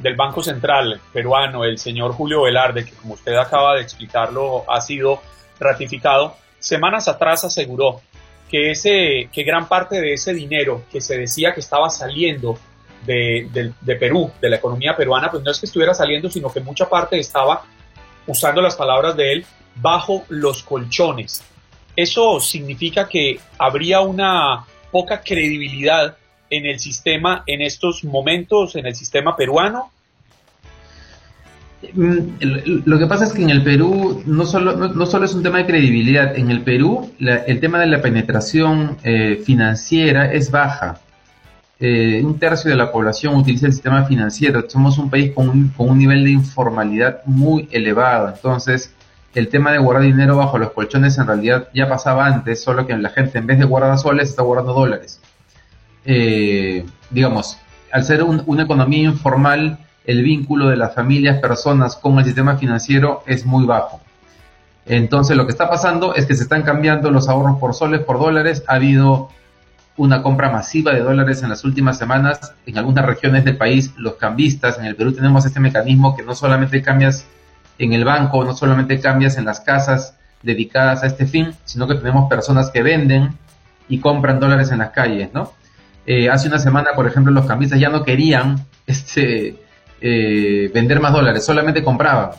del Banco Central peruano, el señor Julio Velarde, que como usted acaba de explicarlo, ha sido ratificado, semanas atrás aseguró que, ese, que gran parte de ese dinero que se decía que estaba saliendo de, de, de, Perú, de la economía peruana, pues no es que estuviera saliendo, sino que mucha parte estaba, usando las palabras de él, bajo los colchones. Eso significa que habría una poca credibilidad en el sistema en estos momentos, en el sistema peruano. Mm, lo que pasa es que en el Perú no solo, no, solo es un tema de credibilidad, en el Perú el tema de la penetración eh, financiera es baja. Eh, un tercio de la población utiliza el sistema financiero. Somos un país con un, con un nivel de informalidad muy elevado. Entonces, el tema de guardar dinero bajo los colchones en realidad ya pasaba antes, solo que la gente en vez de guardar soles está guardando dólares. Eh, digamos, al ser una economía informal, el vínculo de las familias, personas con el sistema financiero es muy bajo. Entonces lo que está pasando es que se están cambiando los ahorros por soles, por dólares. Ha habido una compra masiva de dólares en las últimas semanas. En algunas regiones del país, los cambistas, en el Perú tenemos este mecanismo que no solamente cambias en el banco no solamente cambias en las casas dedicadas a este fin, sino que tenemos personas que venden y compran dólares en las calles, ¿no? Eh, hace una semana, por ejemplo, los cambistas ya no querían este, eh, vender más dólares, solamente compraban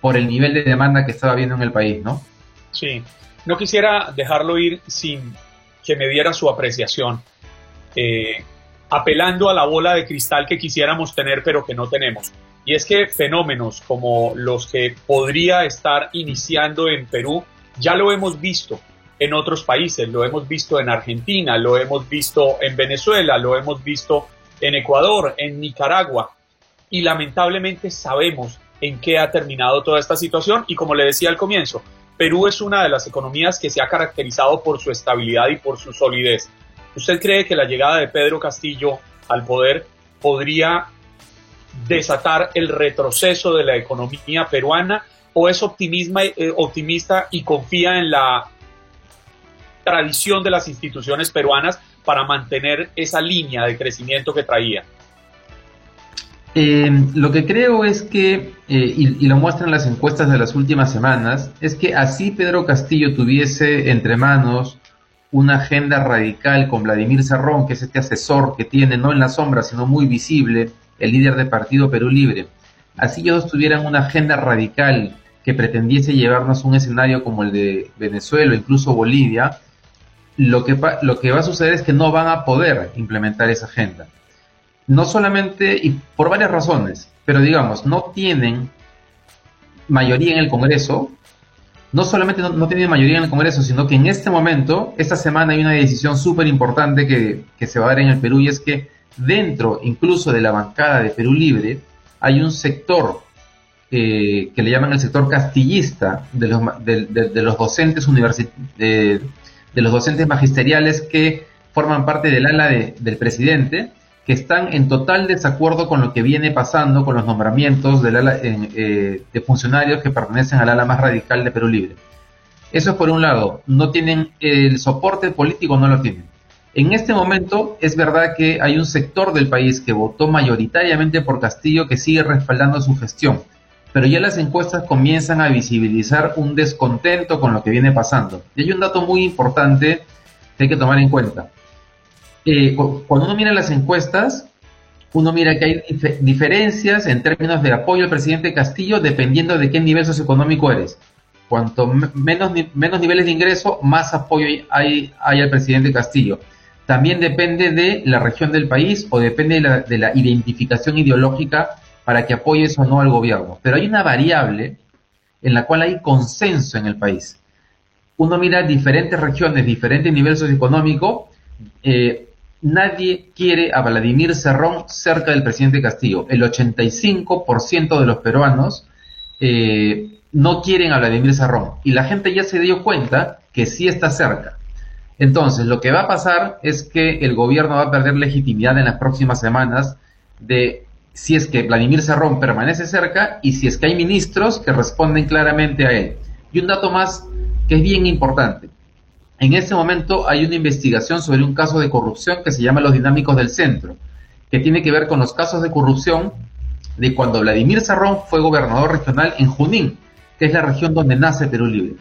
por el nivel de demanda que estaba viendo en el país, ¿no? Sí, no quisiera dejarlo ir sin que me diera su apreciación, eh, apelando a la bola de cristal que quisiéramos tener pero que no tenemos. Y es que fenómenos como los que podría estar iniciando en Perú, ya lo hemos visto en otros países, lo hemos visto en Argentina, lo hemos visto en Venezuela, lo hemos visto en Ecuador, en Nicaragua, y lamentablemente sabemos en qué ha terminado toda esta situación. Y como le decía al comienzo, Perú es una de las economías que se ha caracterizado por su estabilidad y por su solidez. ¿Usted cree que la llegada de Pedro Castillo al poder podría desatar el retroceso de la economía peruana o es eh, optimista y confía en la tradición de las instituciones peruanas para mantener esa línea de crecimiento que traía? Eh, lo que creo es que, eh, y, y, lo muestran las encuestas de las últimas semanas, es que así Pedro Castillo tuviese entre manos una agenda radical con Vladimir Cerrón, que es este asesor que tiene no en la sombra, sino muy visible, el líder del partido Perú Libre. Así ellos tuvieran una agenda radical que pretendiese llevarnos a un escenario como el de Venezuela o incluso Bolivia, lo que, lo que va a suceder es que no van a poder implementar esa agenda. No solamente, y por varias razones, pero digamos, no tienen mayoría en el Congreso no solamente no, tiene mayoría en el Congreso, sino que en este momento, esta semana hay una decisión súper importante que, se va a dar en el Perú y es que dentro incluso de la bancada de Perú Libre hay un sector eh, que le llaman el sector castillista de los, de, los docentes de, de, los docentes magisteriales que forman parte del ala del presidente, que están en total desacuerdo con lo que viene pasando con los nombramientos del ala, eh, de funcionarios que pertenecen al ala más radical de Perú Libre. Eso es por un lado, no tienen el soporte político, no lo tienen. En este momento es verdad que hay un sector del país que votó mayoritariamente por Castillo que sigue respaldando su gestión pero ya las encuestas comienzan a visibilizar un descontento con lo que viene pasando. Y hay un dato muy importante que hay que tomar en cuenta. Eh, cuando uno mira las encuestas, uno mira que hay diferencias en términos de apoyo al presidente Castillo dependiendo de qué nivel socioeconómico eres. Cuanto menos, menos niveles de ingreso, más apoyo hay, hay al presidente Castillo. También depende de la región del país o depende de la, de la identificación ideológica para que apoyes o no al gobierno. Pero hay una variable en la cual hay consenso en el país. Uno mira diferentes regiones, diferentes niveles socioeconómicos. Eh, nadie quiere a Vladimir Cerrón cerca del presidente Castillo. El 85% de los peruanos eh, no quieren a Vladimir Cerrón. Y la gente ya se dio cuenta que sí está cerca. Entonces, lo que va a pasar es que el gobierno va a perder legitimidad en las próximas semanas de si es que Vladimir Serrón permanece cerca y si es que hay ministros que responden claramente a él. Y un dato más que es bien importante. En este momento hay una investigación sobre un caso de corrupción que se llama Los Dinámicos del Centro, que tiene que ver con los casos de corrupción de cuando Vladimir Serrón fue gobernador regional en Junín, que es la región donde nace Perú Libre.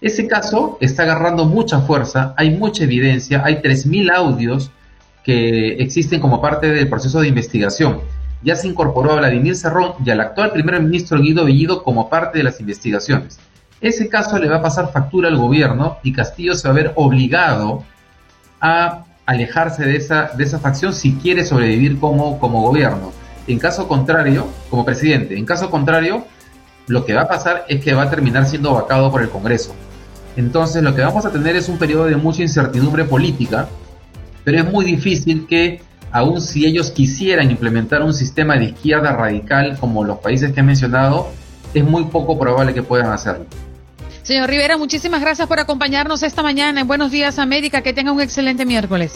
Ese caso está agarrando mucha fuerza, hay mucha evidencia, hay 3.000 audios que existen como parte del proceso de investigación ya se incorporó a Vladimir Serrón y al actual primer ministro Guido Bellido como parte de las investigaciones. Ese caso le va a pasar factura al gobierno y Castillo se va a ver obligado a alejarse de esa, de esa facción si quiere sobrevivir como, como gobierno. En caso contrario, como presidente, en caso contrario, lo que va a pasar es que va a terminar siendo vacado por el Congreso. Entonces lo que vamos a tener es un periodo de mucha incertidumbre política, pero es muy difícil que aun si ellos quisieran implementar un sistema de izquierda radical como los países que he mencionado, es muy poco probable que puedan hacerlo. Señor Rivera, muchísimas gracias por acompañarnos esta mañana en Buenos Días América. Que tenga un excelente miércoles.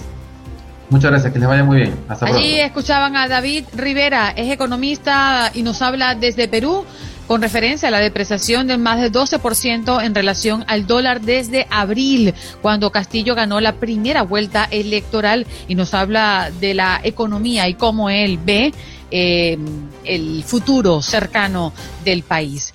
Muchas gracias, que les vaya muy bien. Hasta Allí escuchaban a David Rivera, es economista y nos habla desde Perú con referencia a la depreciación del más de 12% en relación al dólar desde abril, cuando Castillo ganó la primera vuelta electoral y nos habla de la economía y cómo él ve eh, el futuro cercano del país.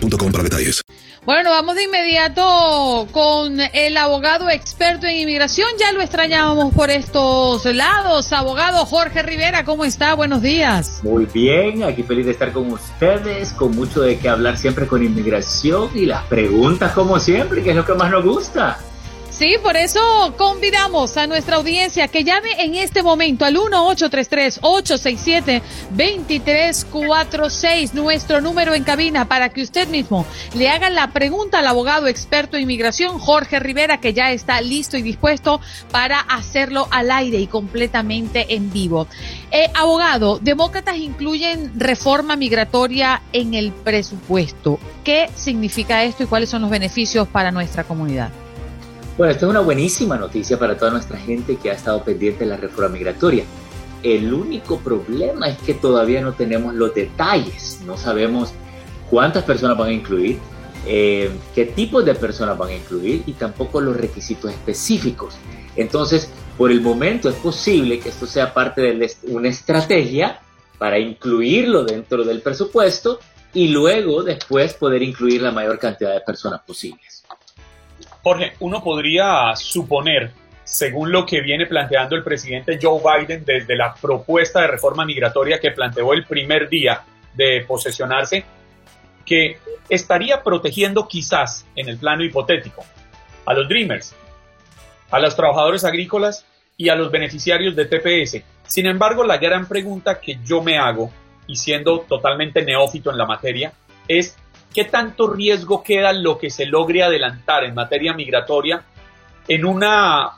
detalles. Bueno, vamos de inmediato con el abogado experto en inmigración. Ya lo extrañábamos por estos lados. Abogado Jorge Rivera, ¿cómo está? Buenos días. Muy bien, aquí feliz de estar con ustedes, con mucho de qué hablar siempre con inmigración y las preguntas como siempre, que es lo que más nos gusta. Sí, por eso convidamos a nuestra audiencia que llame en este momento al 1-833-867-2346, nuestro número en cabina, para que usted mismo le haga la pregunta al abogado experto en inmigración Jorge Rivera, que ya está listo y dispuesto para hacerlo al aire y completamente en vivo. Eh, abogado, demócratas incluyen reforma migratoria en el presupuesto. ¿Qué significa esto y cuáles son los beneficios para nuestra comunidad? Bueno, esta es una buenísima noticia para toda nuestra gente que ha estado pendiente de la reforma migratoria. El único problema es que todavía no tenemos los detalles, no sabemos cuántas personas van a incluir, eh, qué tipos de personas van a incluir y tampoco los requisitos específicos. Entonces, por el momento es posible que esto sea parte de una estrategia para incluirlo dentro del presupuesto, y luego después poder incluir la mayor cantidad de personas posibles. Jorge, uno podría suponer, según lo que viene planteando el presidente Joe Biden desde la propuesta de reforma migratoria que planteó el primer día de posesionarse, que estaría protegiendo quizás, en el plano hipotético, a los Dreamers, a los trabajadores agrícolas y a los beneficiarios de TPS. Sin embargo, la gran pregunta que yo me hago y siendo totalmente neófito en la materia, es qué tanto riesgo queda lo que se logre adelantar en materia migratoria en, una,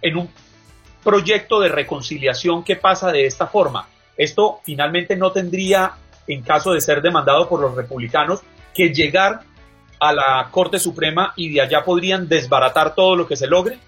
en un proyecto de reconciliación que pasa de esta forma. Esto finalmente no tendría, en caso de ser demandado por los republicanos, que llegar a la Corte Suprema y de allá podrían desbaratar todo lo que se logre.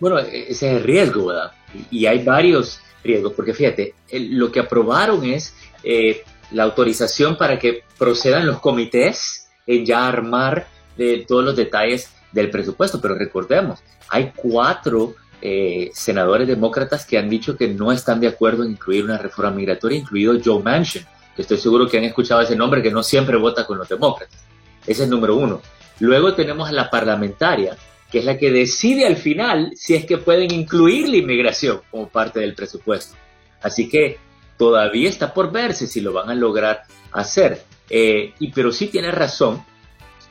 Bueno, ese es el riesgo, ¿verdad? Y hay varios riesgos, porque fíjate, lo que aprobaron es eh, la autorización para que procedan los comités en ya armar de todos los detalles del presupuesto, pero recordemos, hay cuatro eh, senadores demócratas que han dicho que no están de acuerdo en incluir una reforma migratoria, incluido Joe Manchin, que estoy seguro que han escuchado ese nombre, que no siempre vota con los demócratas. Ese es el número uno. Luego tenemos a la parlamentaria, que es la que decide al final si es que pueden incluir la inmigración como parte del presupuesto. Así que todavía está por verse si lo van a lograr hacer. Eh, y, pero sí tiene razón,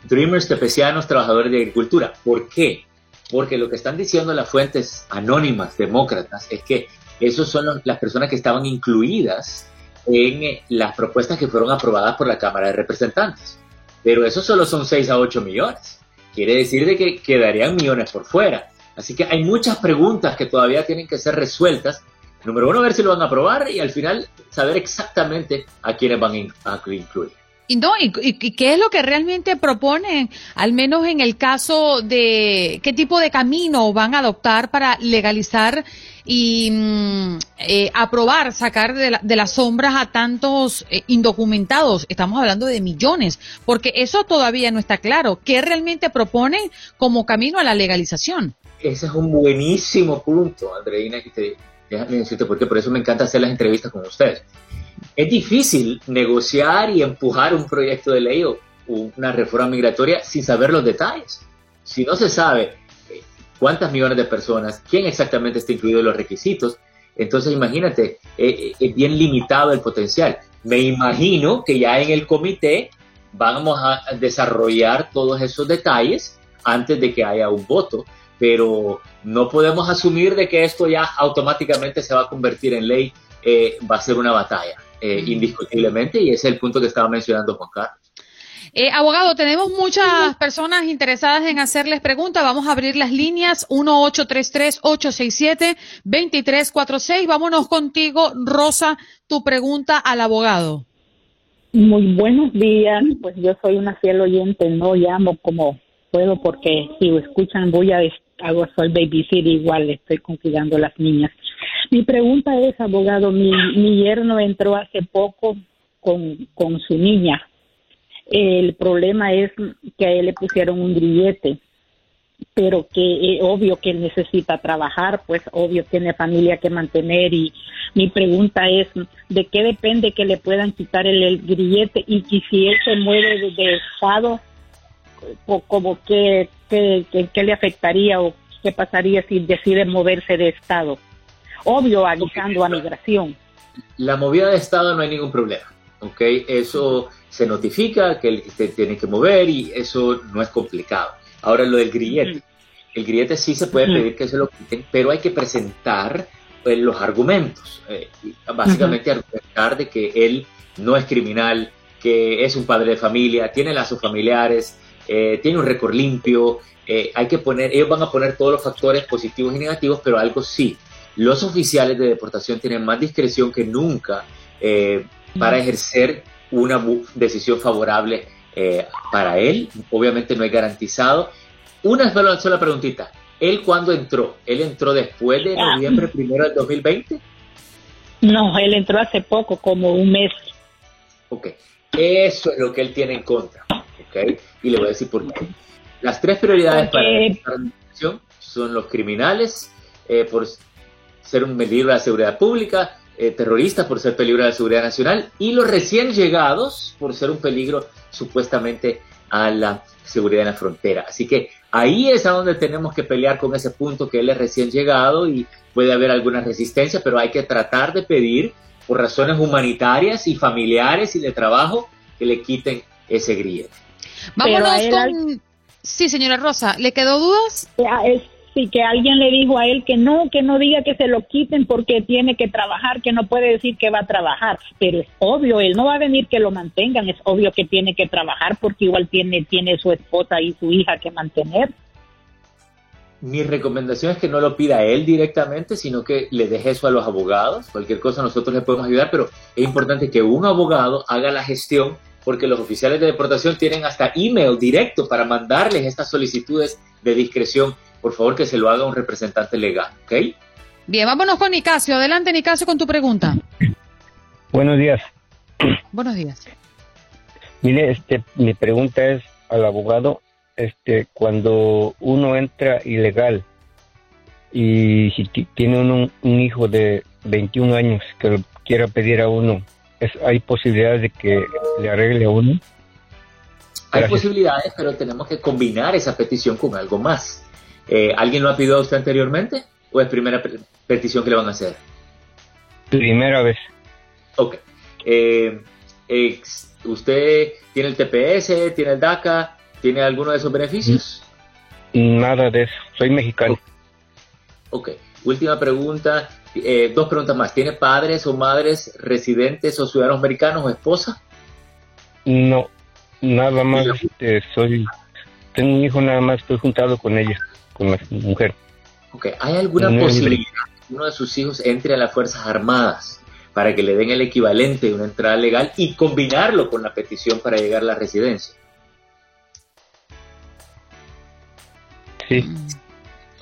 Dreamers tepecianos, trabajadores de agricultura. ¿Por qué? Porque lo que están diciendo las fuentes anónimas demócratas es que esos son las personas que estaban incluidas en eh, las propuestas que fueron aprobadas por la Cámara de Representantes. Pero eso solo son 6 a 8 millones. Quiere decir de que quedarían millones por fuera. Así que hay muchas preguntas que todavía tienen que ser resueltas. Número uno, ver si lo van a aprobar y al final saber exactamente a quiénes van a incluir. Y no, y, qué es lo que realmente proponen, al menos en el caso de qué tipo de camino van a adoptar para legalizar y mm, eh, aprobar, sacar de, las sombras a tantos eh, indocumentados. Estamos hablando de millones, porque eso todavía no está claro. ¿Qué realmente proponen como camino a la legalización? Ese es un buenísimo punto, Andreina, que te, déjame decirte porque por eso me encanta hacer las entrevistas con ustedes. Es difícil negociar y empujar un proyecto de ley o una reforma migratoria sin saber los detalles. Si no se sabe cuántas millones de personas, quién exactamente está incluido en los requisitos. Entonces, imagínate, eh, eh, es bien limitado el potencial. Me imagino que ya en el comité vamos a desarrollar todos esos detalles antes de que haya un voto, pero no podemos asumir de que esto ya automáticamente se va a convertir en ley, eh, va a ser una batalla, indiscutiblemente, y ese es el punto que estaba mencionando Juan Carlos. Eh, abogado, tenemos muchas personas interesadas en hacerles preguntas. Vamos a abrir las líneas 1-833-867-2346. Vámonos contigo, Rosa, tu pregunta al abogado. Muy buenos días. Pues yo soy una fiel oyente, no llamo como puedo porque si escuchan voy a hago soy babysitter igual, estoy cuidando a las niñas. Mi pregunta es, abogado, mi, mi yerno entró hace poco con, con su niña el problema es que a él le pusieron un grillete, pero que es obvio que necesita trabajar, pues obvio tiene familia que mantener y mi pregunta es, ¿de qué depende que le puedan quitar el, grillete y que si él se mueve de, estado, o como que, que, le afectaría o qué pasaría si decide moverse de estado? Obvio, avisando a migración. La movida de estado no hay ningún problema, ¿ok? Eso se notifica que él se tiene que mover y eso no es complicado. Ahora lo del grillete. El grillete sí se puede pedir que se lo quiten, pero hay que presentar pues, los argumentos. Eh, básicamente argumentar de que él no es criminal, que es un padre de familia, tiene lazos familiares, eh, tiene un récord limpio. Eh, hay que poner, ellos van a poner todos los factores positivos y negativos, pero algo sí. Los oficiales de deportación tienen más discreción que nunca para ejercer una decisión favorable eh, para él. Obviamente no es garantizado. Una sola preguntita. ¿Él cuándo entró? ¿Él entró después de ah. noviembre primero del 2020? No, él entró hace poco, como un mes. Ok, eso es lo que él tiene en contra. Ok, y le voy a decir por qué. Las tres prioridades para la administración son los criminales, eh, por ser un peligro de la seguridad pública, eh, terroristas por ser peligro a la seguridad nacional y los recién llegados por ser un peligro supuestamente a la seguridad en la frontera. Así que ahí es a donde tenemos que pelear con ese punto que él es recién llegado y puede haber alguna resistencia, pero hay que tratar de pedir por razones humanitarias y familiares y de trabajo que le quiten ese grillete. Vámonos con... Sí, señora Rosa, ¿le quedó dudas? Sí, que alguien le dijo a él que no, que no diga que se lo quiten porque tiene que trabajar, que no puede decir que va a trabajar. Pero es obvio, él no va a venir que lo mantengan, es obvio que tiene que trabajar porque igual tiene, tiene su esposa y su hija que mantener. Mi recomendación es que no lo pida él directamente, sino que le deje eso a los abogados. Cualquier cosa nosotros le podemos ayudar, pero es importante que un abogado haga la gestión porque los oficiales de deportación tienen hasta email directo para mandarles estas solicitudes de discreción por favor que se lo haga un representante legal, ¿ok? Bien, vámonos con Nicasio. Adelante, Nicasio, con tu pregunta. Buenos días. Buenos días. Mire, este, mi pregunta es al abogado, este, cuando uno entra ilegal y si tiene un, un hijo de 21 años que quiera pedir a uno, es, ¿hay posibilidades de que le arregle uno? Hay posibilidades, pero tenemos que combinar esa petición con algo más. Eh, ¿Alguien lo ha pedido a usted anteriormente o es primera petición que le van a hacer? Primera vez. Ok. Eh, ¿Usted tiene el TPS, tiene el DACA, tiene alguno de esos beneficios? Nada de eso, soy mexicano. Ok, última pregunta, eh, dos preguntas más. ¿Tiene padres o madres residentes o ciudadanos americanos o esposa? No, nada más, este, soy, tengo un hijo nada más, estoy juntado con ella con la mujer. ¿hay alguna posibilidad que uno de sus hijos entre a las Fuerzas Armadas para que le den el equivalente de una entrada legal y combinarlo con la petición para llegar a la residencia? Sí.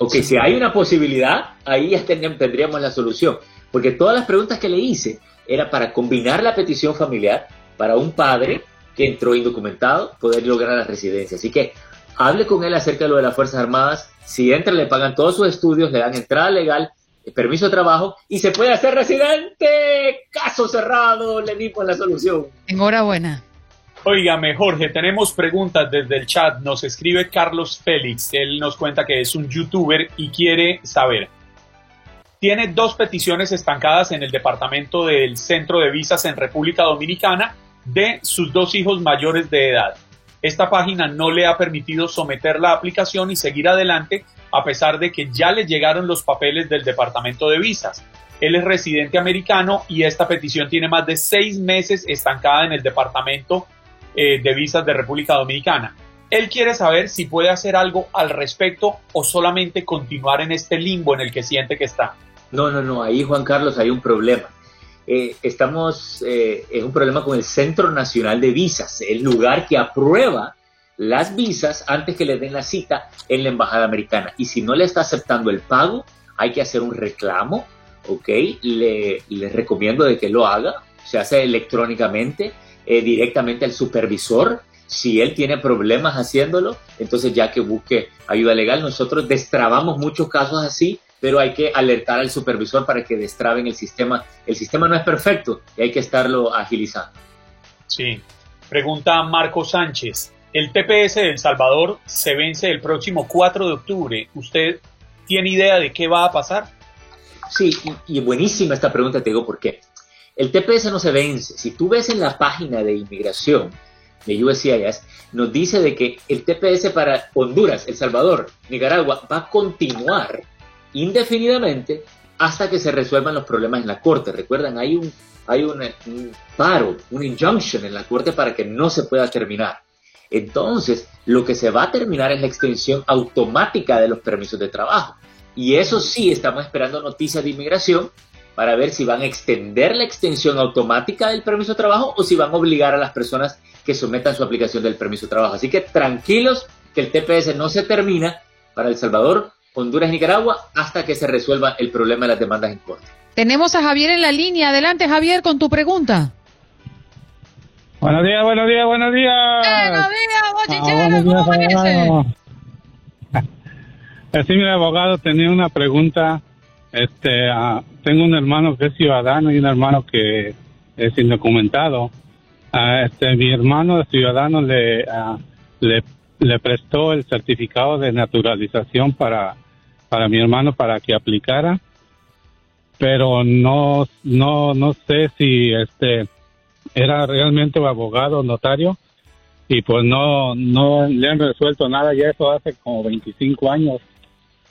Ok, si hay una posibilidad, ahí ya tendríamos la solución. Porque todas las preguntas que le hice era para combinar la petición familiar para un padre que entró indocumentado poder lograr la residencia. Así que hable con él acerca de lo de las Fuerzas Armadas. Si entra, le pagan todos sus estudios, le dan entrada legal, eh, permiso de trabajo y se puede hacer residente. Caso cerrado, le dimos la solución. Enhorabuena. Óigame, Jorge, tenemos preguntas desde el chat. Nos escribe Carlos Félix. Él nos cuenta que es un youtuber y quiere saber. Tiene dos peticiones estancadas en el departamento del Centro de Visas en República Dominicana de sus dos hijos mayores de edad. Esta página no le ha permitido someter la aplicación y seguir adelante a pesar de que ya le llegaron los papeles del Departamento de Visas. Él es residente americano y esta petición tiene más de seis meses estancada en el Departamento eh, de Visas de República Dominicana. Él quiere saber si puede hacer algo al respecto o solamente continuar en este limbo en el que siente que está. No, no, no, ahí Juan Carlos hay un problema. Eh, estamos eh, en un problema con el Centro Nacional de Visas, el lugar que aprueba las visas antes que le den la cita en la Embajada Americana. Y si no le está aceptando el pago, hay que hacer un reclamo, ¿ok? Le, recomiendo de que lo haga, se hace electrónicamente, eh, directamente al supervisor. Si él tiene problemas haciéndolo, entonces ya que busque ayuda legal, nosotros destrabamos muchos casos así pero hay que alertar al supervisor para que destraben el sistema. El sistema no es perfecto y hay que estarlo agilizando. Sí. Pregunta Marco Sánchez. El TPS de El Salvador se vence el próximo 4 de octubre. ¿Usted tiene idea de qué va a pasar? Sí, y, buenísima esta pregunta, te digo por qué. El TPS no se vence. Si tú ves en la página de inmigración de USCIS, nos dice de que el TPS para Honduras, El Salvador, Nicaragua va a continuar indefinidamente hasta que se resuelvan los problemas en la corte. Recuerdan, hay un, hay un, paro, un injunction en la corte para que no se pueda terminar. Entonces, lo que se va a terminar es la extensión automática de los permisos de trabajo. Y eso sí, estamos esperando noticias de inmigración para ver si van a extender la extensión automática del permiso de trabajo o si van a obligar a las personas que sometan su aplicación del permiso de trabajo. Así que tranquilos que el TPS no se termina para El Salvador Honduras y Nicaragua hasta que se resuelva el problema de las demandas en corte. Tenemos a Javier en la línea. Adelante, Javier, con tu pregunta. Buenos días, buenos días, buenos días. Buenos días, bochichero, ah, ¿cómo Sí, mi abogado tenía una pregunta Este, ah, tengo un hermano que es ciudadano y un hermano que es indocumentado. Ah, este, mi hermano ciudadano le, ah, le, le prestó el certificado de naturalización para, para mi hermano para que aplicara, pero no, no, no sé si este era realmente un abogado notario y pues no, no le han resuelto nada, ya eso hace como 25 años.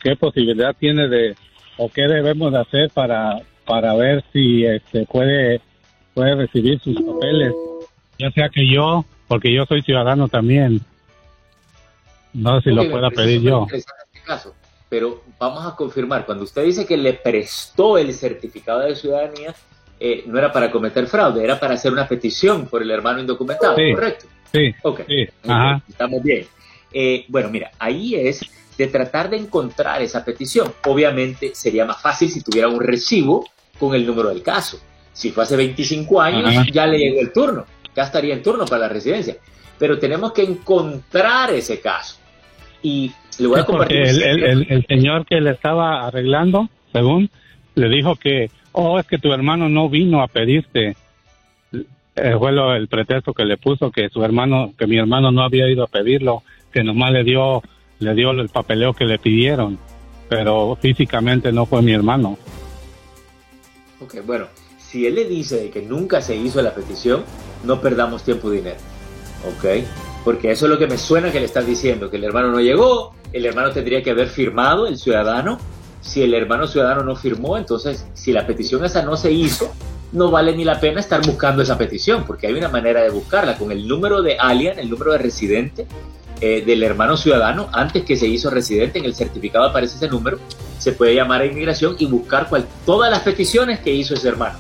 ¿Qué posibilidad tiene de, o qué debemos de hacer para, para ver si este, puede, puede recibir sus papeles? Ya sea que yo, porque yo soy ciudadano también. No sé si lo pueda pedir yo. Este caso, pero vamos a confirmar, cuando usted dice que le prestó el certificado de ciudadanía, eh, no era para cometer fraude, era para hacer una petición por el hermano indocumentado, Sí. ¿correcto? Sí, Ok. sí, ajá. Estamos bien. Eh, bueno, mira, ahí es de tratar de encontrar esa petición. Obviamente sería más fácil si tuviera un recibo con el número del caso. Si fue hace 25 años, Ajá. ya le llegó el turno, ya estaría en turno para la residencia. Pero tenemos que encontrar ese caso. Y le voy a compartir. el, el, el- el señor que le estaba arreglando, según, le dijo que, oh, es que tu hermano no vino a pedirte. Eh, fue lo- el pretexto que le puso que su hermano, que mi hermano no había ido a pedirlo, que nomás le dio, le dio el papeleo que le pidieron, pero físicamente no fue mi hermano. Ok, bueno, si él le dice que nunca se hizo la petición, no perdamos tiempo y dinero. Ok, porque eso es lo que me suena que le estás diciendo, que el hermano no llegó, el hermano tendría que haber firmado, el ciudadano. Si el hermano ciudadano no firmó, entonces si la petición esa no se hizo, no vale ni la pena estar buscando esa petición, porque hay una manera de buscarla con el número de alien, el número de residente eh, del hermano ciudadano, antes que se hizo residente, en el certificado aparece ese número, se puede llamar a inmigración y buscar cual- todas las peticiones que hizo ese hermano.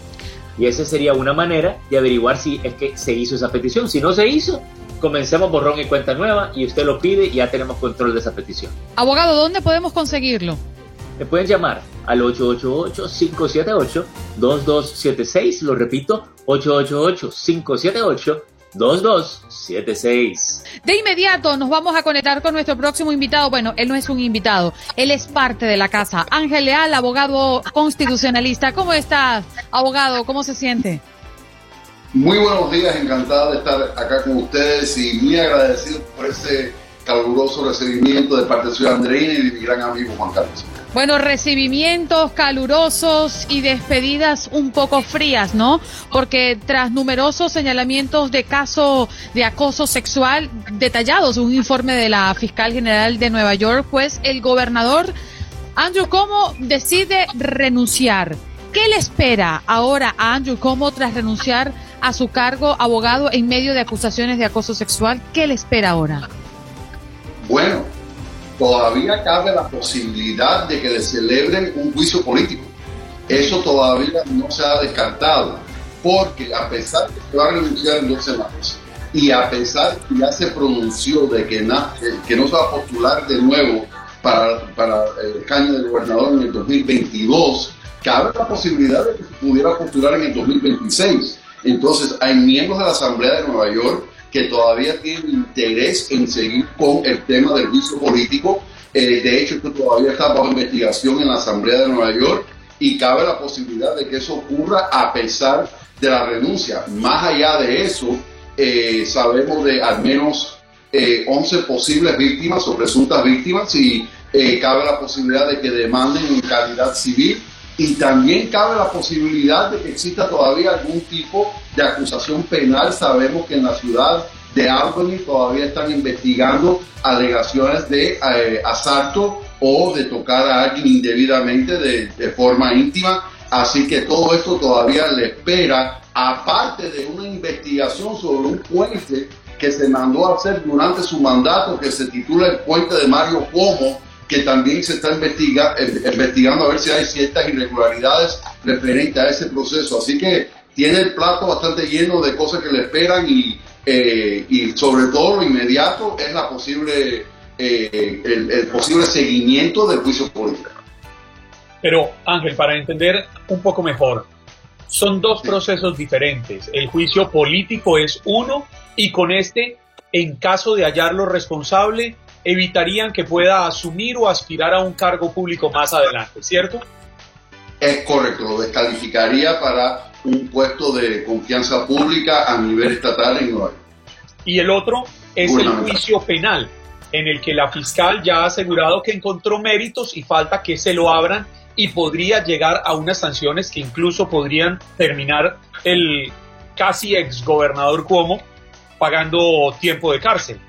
Y esa sería una manera de averiguar si es que se hizo esa petición. Si no se hizo, comencemos borrón y cuenta nueva y usted lo pide y ya tenemos control de esa petición. Abogado, ¿dónde podemos conseguirlo? Me pueden llamar al 888-578-2276. Lo repito, 888-578-2276. De inmediato nos vamos a conectar con nuestro próximo invitado. Bueno, él no es un invitado, él es parte de la casa. Ángel Leal, abogado constitucionalista. ¿Cómo está, abogado? ¿Cómo se siente? Muy buenos días, encantado de estar acá con ustedes y muy agradecido por ese caluroso recibimiento de parte de Ciudad Andreina y de mi gran amigo Juan Carlos. Bueno, recibimientos calurosos y despedidas un poco frías, ¿no? Porque tras numerosos señalamientos de caso de acoso sexual detallados, un informe de la fiscal general de Nueva York, pues el gobernador Andrew Cuomo decide renunciar. ¿Qué le espera ahora a Andrew Cuomo tras renunciar a su cargo abogado en medio de acusaciones de acoso sexual? ¿Qué le espera ahora? Bueno, todavía cabe la posibilidad de que le celebren un juicio político. Eso todavía no se ha descartado, porque a pesar de que va a renunciar en dos semanas y a pesar que ya se pronunció de que, na- que no se va a postular de nuevo para, para el escaño de gobernador en el 2022, cabe la posibilidad de que se pudiera postular en el 2026. Entonces, hay miembros de la Asamblea de Nueva York que todavía tienen interés en seguir con el tema del juicio político. Eh, de hecho, esto todavía está bajo investigación en la Asamblea de Nueva York y cabe la posibilidad de que eso ocurra a pesar de la renuncia. Más allá de eso, eh, sabemos de al menos eh, 11 posibles víctimas o presuntas víctimas y eh, cabe la posibilidad de que demanden en calidad civil y también cabe la posibilidad de que exista todavía algún tipo de acusación penal. Sabemos que en la ciudad de Albany todavía están investigando alegaciones de eh, asalto o de tocar a alguien indebidamente de, de forma íntima. Así que todo esto todavía le espera, aparte de una investigación sobre un puente que se mandó a hacer durante su mandato, que se titula el puente de Mario Cuomo, que también se está investiga- eh, investigando a ver si hay ciertas irregularidades referentes a ese proceso. Así que tiene el plato bastante lleno de cosas que le esperan y, eh, y sobre todo lo inmediato es la posible, eh, el, el posible seguimiento del juicio político. Pero, Ángel, para entender un poco mejor, son dos procesos diferentes. El juicio político es uno y con este, en caso de hallarlo responsable, evitarían que pueda asumir o aspirar a un cargo público más adelante, ¿cierto? Es correcto, lo descalificaría para un puesto de confianza pública a nivel estatal en Nueva York. Y el otro es el juicio penal, en el que la fiscal ya ha asegurado que encontró méritos y falta que se lo abran y podría llegar a unas sanciones que incluso podrían terminar el casi exgobernador Cuomo pagando tiempo de cárcel.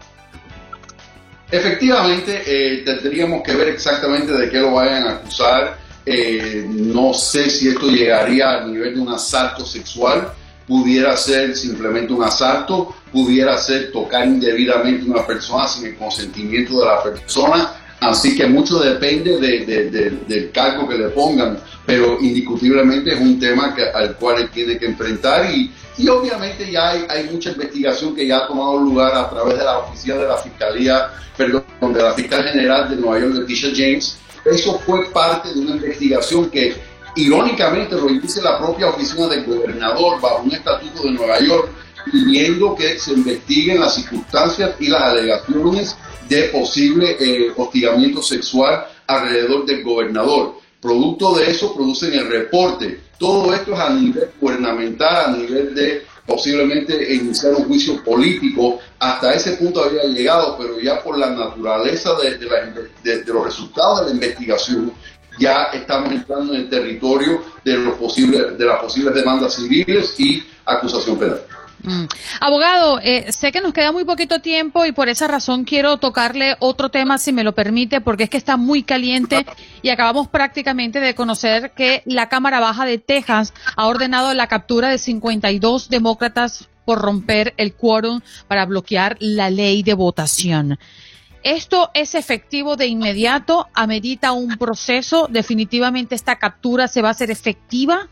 Efectivamente, eh, tendríamos que ver exactamente de qué lo vayan a acusar. Eh, no sé si esto llegaría a nivel de un asalto sexual, pudiera ser simplemente un asalto, pudiera ser tocar indebidamente a una persona sin el consentimiento de la persona. Así que mucho depende del cargo que le pongan, pero indiscutiblemente es un tema que, al cual él tiene que enfrentar y, y obviamente ya hay, mucha investigación que ya ha tomado lugar a través de la oficina de la Fiscalía, perdón, de la Fiscal General de Nueva York, Leticia James. Eso fue parte de una investigación que irónicamente lo dice la propia oficina del gobernador bajo un estatuto de Nueva York, pidiendo que se investiguen las circunstancias y las alegaciones de posible eh, hostigamiento sexual alrededor del gobernador. Producto de eso producen el reporte. Todo esto es a nivel gubernamental, a nivel de posiblemente iniciar un juicio político. Hasta ese punto había llegado, pero ya por la naturaleza de, los resultados de la investigación, ya estamos entrando en el territorio de, los posibles, de las posibles demandas civiles y acusación penal. Mm. Abogado, eh, sé que nos queda muy poquito tiempo y por esa razón quiero tocarle otro tema, si me lo permite, porque es que está muy caliente y acabamos prácticamente de conocer que la Cámara Baja de Texas ha ordenado la captura de 52 demócratas por romper el quórum para bloquear la ley de votación. ¿Esto es efectivo de inmediato? ¿Amerita un proceso? ¿Definitivamente esta captura se va a hacer efectiva?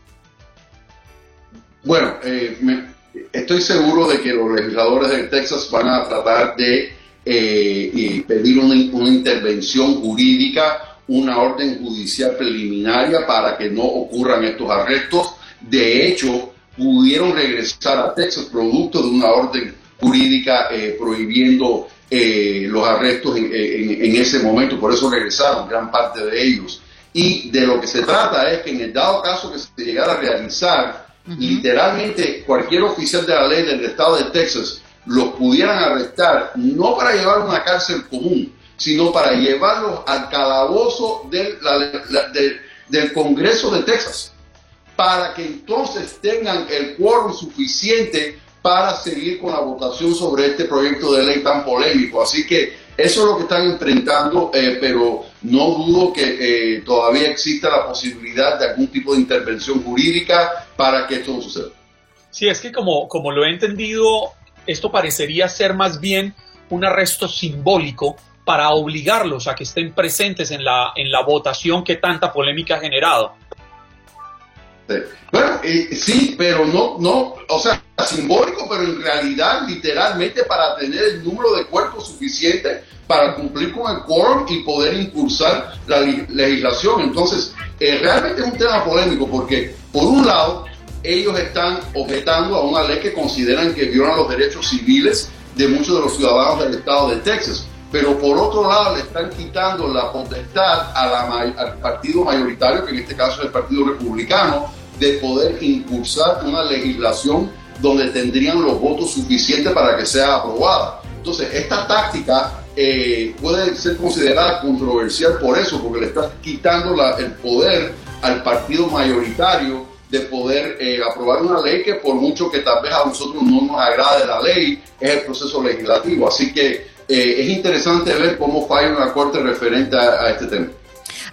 Bueno, eh, me, estoy seguro de que los legisladores de Texas van a tratar de eh, pedir una, intervención jurídica, una orden judicial preliminaria para que no ocurran estos arrestos. De hecho, pudieron regresar a Texas producto de una orden jurídica eh, prohibiendo eh, los arrestos en, ese momento, por eso regresaron gran parte de ellos. Y de lo que se trata es que en el dado caso que se llegara a realizar literalmente cualquier oficial de la ley del estado de Texas los pudieran arrestar, no para llevar a una cárcel común, sino para llevarlos al calabozo del, del Congreso de Texas, para que entonces tengan el quórum suficiente para seguir con la votación sobre este proyecto de ley tan polémico. Así que eso es lo que están enfrentando, eh, pero no dudo que eh, todavía exista la posibilidad de algún tipo de intervención jurídica para que esto no suceda. Sí, es que como, como lo he entendido, esto parecería ser más bien un arresto simbólico para obligarlos a que estén presentes en la, en la votación que tanta polémica ha generado. Bueno, eh, sí, pero no, no, o sea, simbólico, pero en realidad, literalmente, para tener el número de cuerpos suficiente para cumplir con el quórum y poder impulsar la legislación. Entonces, eh, realmente es un tema polémico porque, por un lado, ellos están objetando a una ley que consideran que viola los derechos civiles de muchos de los ciudadanos del estado de Texas. Pero por otro lado le están quitando la potestad a la, al partido mayoritario, que en este caso es el Partido Republicano, de poder impulsar una legislación donde tendrían los votos suficientes para que sea aprobada. Entonces, esta táctica eh, puede ser considerada controversial por eso, porque le está quitando el poder al partido mayoritario de poder eh, aprobar una ley que por mucho que tal vez a nosotros no nos agrade la ley, es el proceso legislativo. Así que eh, es interesante ver cómo falla una corte referente a este tema.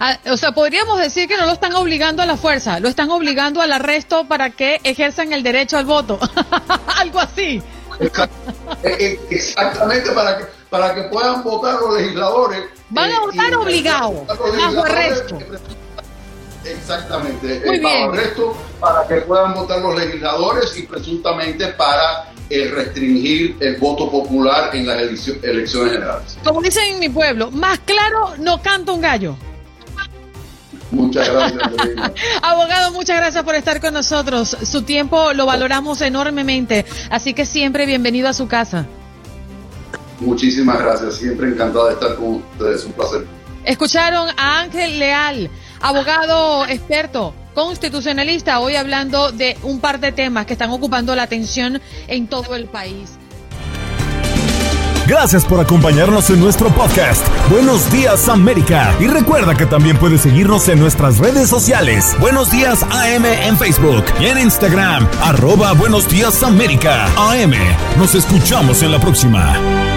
Ah, o sea, podríamos decir que no lo están obligando a la fuerza, lo están obligando al arresto para que ejerzan el derecho al voto. Algo así. Eh, eh, exactamente, para que, para que puedan votar los legisladores. Van a eh, votar obligados, bajo arresto. Exactamente, bajo arresto para que puedan votar los legisladores y presuntamente para restringir el voto popular en las elecciones generales. Como dicen en mi pueblo, más claro no canta un gallo. Muchas gracias. Abogado, muchas gracias por estar con nosotros. Su tiempo lo valoramos enormemente, así que siempre bienvenido a su casa. Muchísimas gracias, siempre encantado de estar con ustedes, un placer. Escucharon a Ángel Leal, abogado experto constitucionalista, hoy hablando de un par de temas que están ocupando la atención en todo el país. Gracias por acompañarnos en nuestro podcast. Buenos días América. Y recuerda que también puedes seguirnos en nuestras redes sociales. Buenos días AM en Facebook y en Instagram. Arroba Buenos días América. AM. Nos escuchamos en la próxima.